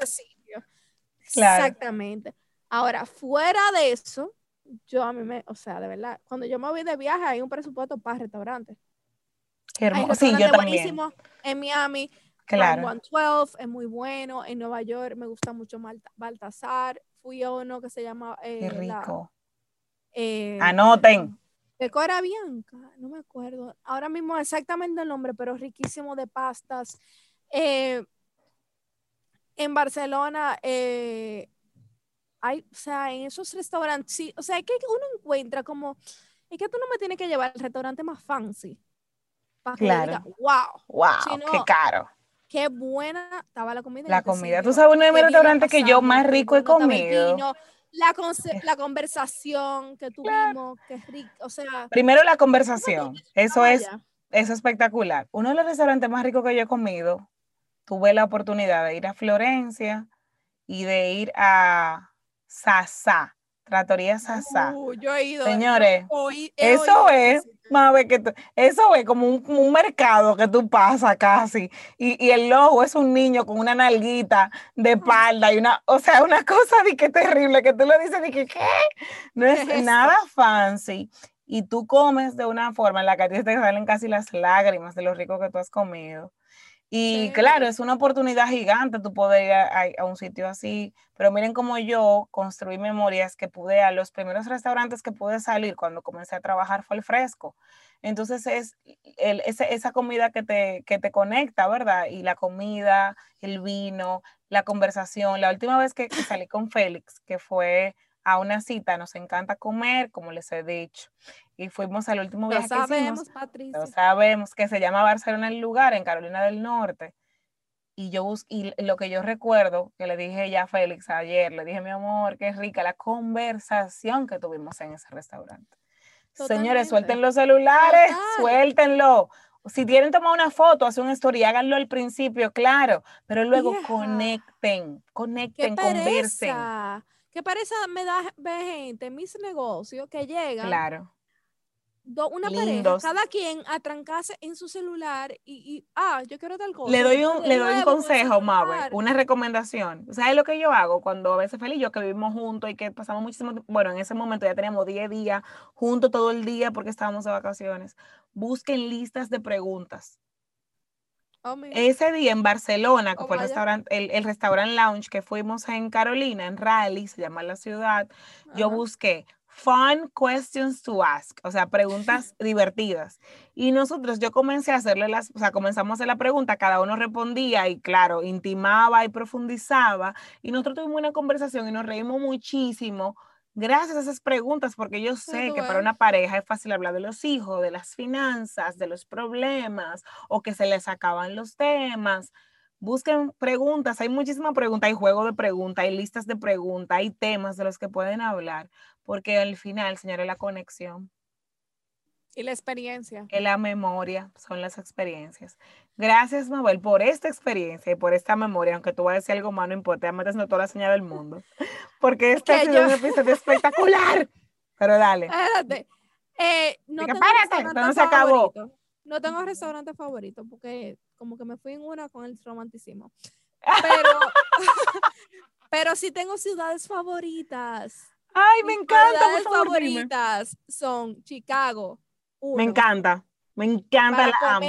S2: Exactamente. Ahora, fuera de eso, yo a mí me, o sea, de verdad, cuando yo me voy de viaje hay un presupuesto para restaurantes.
S1: Qué hermoso. Sí, yo también.
S2: En Miami,
S1: claro.
S2: 112 es muy bueno. En Nueva York me gusta mucho Baltasar. Fui a uno que se llama
S1: eh, Qué rico.
S2: Eh,
S1: Anoten.
S2: Decora Bianca, no me acuerdo ahora mismo exactamente el nombre, pero riquísimo de pastas. Eh, en Barcelona eh, hay, o sea, en esos restaurantes, sí, o sea, es que uno encuentra como, es que tú no me tienes que llevar al restaurante más fancy. Para
S1: claro.
S2: que diga, wow.
S1: Wow, qué caro.
S2: Qué buena estaba la comida.
S1: La comida. Tú sabes uno de mis restaurantes que yo más rico he comido
S2: la, la conversación que tuvimos, que es rico, o sea...
S1: Primero la conversación, eso es, es espectacular. Uno de los restaurantes más ricos que yo he comido, tuve la oportunidad de ir a Florencia y de ir a Sasa, Tratoría Sasa.
S2: Uh, yo he ido.
S1: Señores,
S2: he
S1: Eso es, Mabe, que tú- eso es como un, como un mercado que tú pasas casi. Y, y el logo es un niño con una nalguita de espalda y una, o sea, una cosa de que terrible, que tú le dices de que, ¿qué? No es
S2: ¿Qué es
S1: nada fancy. Y tú comes de una forma en la que a ti te salen casi las lágrimas de lo rico que tú has comido. Y
S2: Sí.
S1: claro, es una oportunidad gigante tú poder ir a, a- un sitio así, pero miren cómo yo construí memorias que pude, a los primeros restaurantes que pude salir cuando comencé a trabajar fue el fresco. Entonces es el- ese- esa comida que te, que te conecta, ¿verdad? Y la comida, el vino, la conversación. La última vez que salí con Félix, que fue a una cita, nos encanta comer, como les he dicho. Y fuimos al último
S2: Lo
S1: viaje que hicimos.
S2: sabemos, Patricia.
S1: Lo sabemos que se llama Barcelona el lugar, en Carolina del Norte. Y yo bus- y lo que yo recuerdo, que le dije ya a Félix ayer, le dije, mi amor, qué rica la conversación que tuvimos en ese restaurante. Señores, suelten los celulares,
S2: Total.
S1: suéltenlo. Si quieren tomar una foto, hacer una story, háganlo al principio, claro, pero luego conecten, conecten, conversen.
S2: Pereza. Qué pereza me da gente en mis negocios que llegan,
S1: Claro.
S2: do- una
S1: Lindos.
S2: pareja, cada quien a trancarse en su celular y, y, ah, yo quiero tal cosa.
S1: Le doy un, le doy un consejo, Mabe,
S2: celular.
S1: una recomendación. ¿Sabes lo que yo hago cuando a veces Feli y yo que vivimos juntos y que pasamos muchísimo tiempo? Bueno, en ese momento ya teníamos 10 días juntos todo el día porque estábamos de vacaciones. Busquen listas de preguntas.
S2: Oh.
S1: Ese día en Barcelona, que
S2: Oh,
S1: fue el restaurante, el, el restaurant lounge que fuimos en Carolina, en Raleigh, se llama la ciudad, yo busqué fun questions to ask, o sea, preguntas divertidas. Y nosotros, yo comencé a hacerle las, o sea, comenzamos a hacer la pregunta, cada uno respondía y claro, intimaba y profundizaba. Y nosotros tuvimos una conversación y nos reímos muchísimo gracias a esas preguntas, porque yo sé que para una pareja es fácil hablar de los hijos, de las finanzas, de los problemas, o que se les acaban los temas. Busquen preguntas, hay muchísimas preguntas, hay juego de preguntas, hay listas de preguntas, hay temas de los que pueden hablar, porque al final, señores, la conexión,
S2: Y la experiencia.
S1: es la memoria, son las experiencias. Gracias, Mabel, por esta experiencia y por esta memoria, aunque tú vayas a decir algo más, no importa, me estás toda la señal del mundo, porque este ha sido
S2: yo-
S1: un episodio espectacular. Pero dale.
S2: Espérate. Eh, no
S1: Diga,
S2: tengo
S1: "Espérate,
S2: restaurante
S1: esto no se acabó".
S2: favorito. No tengo restaurante favorito porque como que me fui en una con el romanticismo. Pero, pero sí tengo ciudades favoritas.
S1: Ay, me encanta,
S2: ciudades
S1: favor, dime.
S2: favoritas son Chicago.
S1: Me
S2: uno,
S1: encanta, me encanta,
S2: Para
S1: la amo.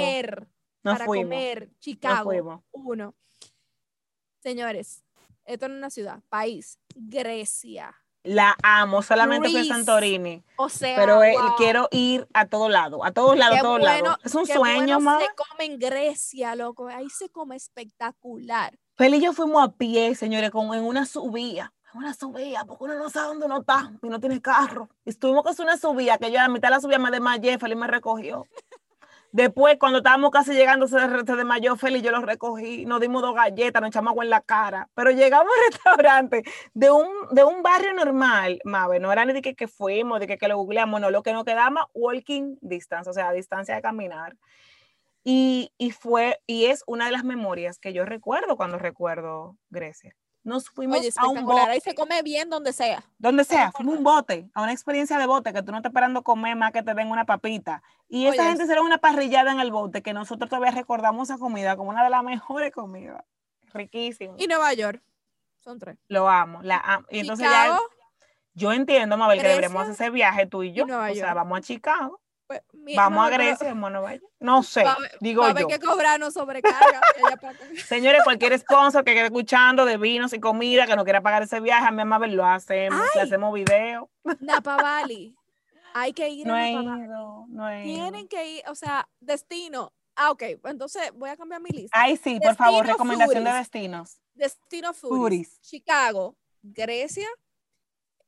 S1: Nos
S2: para
S1: fuimos,
S2: comer, Chicago. Uno. Señores, esto no es una ciudad, país, Grecia.
S1: La amo, solamente fui a
S2: Grease.
S1: Santorini.
S2: O sea,
S1: pero eh,
S2: wow.
S1: quiero ir a todos lados, a todos lados, a todos
S2: bueno-
S1: lados. Es un
S2: qué
S1: sueño,
S2: bueno. Se come en Grecia, loco. Ahí se come espectacular.
S1: Feli y yo fuimos a pie, señores, con, en una subida. En una subida, porque uno no sabe dónde uno está y no tiene carro. Y estuvimos hacer una subida, que yo a la mitad de la subida me desmayé, Feli me recogió. Después, cuando estábamos casi llegando, se, desmayó Feli y yo lo recogí. Nos dimos dos galletas, nos echamos agua en la cara. Pero llegamos al restaurante de un, de un barrio normal, Mabe. No era ni de que, que fuimos, de que, que lo googleamos, no. Lo que nos quedaba, walking distance, o sea, distancia de caminar. Y, y fue, y es una de las memorias que yo recuerdo cuando recuerdo Grecia. Nos fuimos
S2: Oye,
S1: a un bote,
S2: Ahí se come bien donde sea.
S1: donde sea, fuimos a un bote, a una experiencia de bote, que tú no estás esperando comer más que te den una papita. Y esa
S2: Oye,
S1: gente hicieron una parrillada en el bote, que nosotros todavía recordamos esa comida como una de las mejores comidas. Riquísimo.
S2: Y Nueva York. Son tres.
S1: Lo amo, la amo. Y entonces ya yo entiendo, Mabel, que deberíamos hacer ese viaje tú y yo.
S2: Nueva
S1: o sea, vamos a Chicago,
S2: pues,
S1: vamos a
S2: no,
S1: Grecia, vamos a Nueva York. No sé,
S2: va
S1: digo
S2: va
S1: yo.
S2: haber que cobrarnos sobrecarga.
S1: Señores, cualquier sponsor que quede escuchando de vinos y comida que no quiera pagar ese viaje, a mi Mabel lo hacemos, le
S2: Ay.
S1: hacemos video.
S2: Napa Valley. Hay que ir
S1: No
S2: a Napa Valley.
S1: ido, no.
S2: Tienen que ir, o sea, destino. Ah, ok. Entonces voy a cambiar mi lista.
S1: Ay, sí, por favor, recomendación de destinos.
S2: Destino. Foodies. Chicago, Grecia,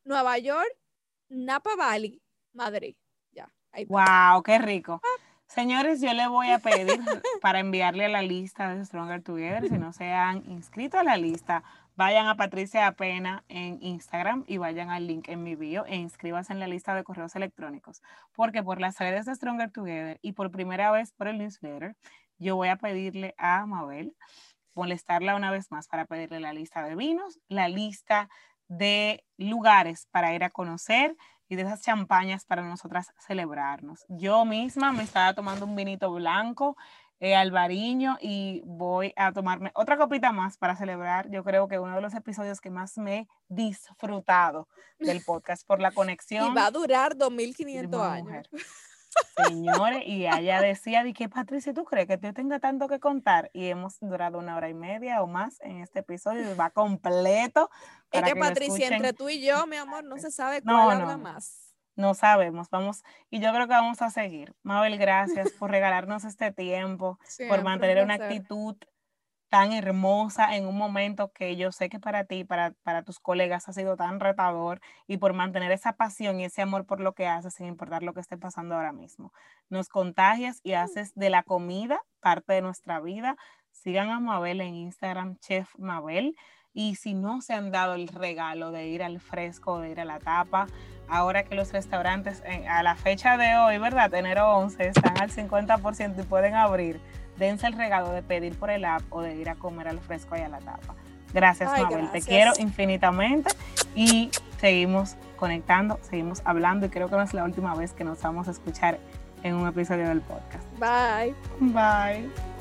S2: Nueva York, Napa Valley, Madrid.
S1: Wow, qué rico. Señores, yo le voy a pedir para enviarle a la lista de Stronger Together, si no se han inscrito a la lista, vayan a Patricia Apena en Instagram y vayan al link en mi bio e inscríbanse en la lista de correos electrónicos, porque por las redes de Stronger Together y por primera vez por el newsletter, yo voy a pedirle a Mabel molestarla una vez más para pedirle la lista de vinos, la lista de lugares para ir a conocer y de esas champañas para nosotras celebrarnos. Yo misma me estaba tomando un vinito blanco, eh, albariño, y voy a tomarme otra copita más para celebrar. Yo creo que uno de los episodios que más me he disfrutado del podcast por la conexión.
S2: Y va a durar 2500 años.
S1: Señores, y ella decía, di que Patricia, ¿tú crees que yo tenga tanto que contar? Y hemos durado una hora y media o más en este episodio, y va completo.
S2: Es que, Patricia, entre tú y yo, mi amor, no se sabe cuál habla más.
S1: No sabemos, vamos, y yo creo que vamos a seguir. Mabel, gracias por regalarnos este tiempo, por mantener una actitud tan hermosa en un momento que yo sé que para ti, para, para tus colegas ha sido tan retador y por mantener esa pasión y ese amor por lo que haces sin importar lo que esté pasando ahora mismo. Nos contagias y haces de la comida parte de nuestra vida. Sigan a Mabel en Instagram, Chef Mabel. Y si no se han dado el regalo de ir al fresco, de ir a la tapa, ahora que los restaurantes a la fecha de hoy, ¿verdad? Enero 11, están al 50% y pueden abrir dense el regalo de pedir por el app o de ir a comer al fresco y a la tapa. Gracias, Mabel. Te quiero infinitamente y seguimos conectando, seguimos hablando y creo que no es la última vez que nos vamos a escuchar en un episodio del podcast.
S2: Bye.
S1: Bye.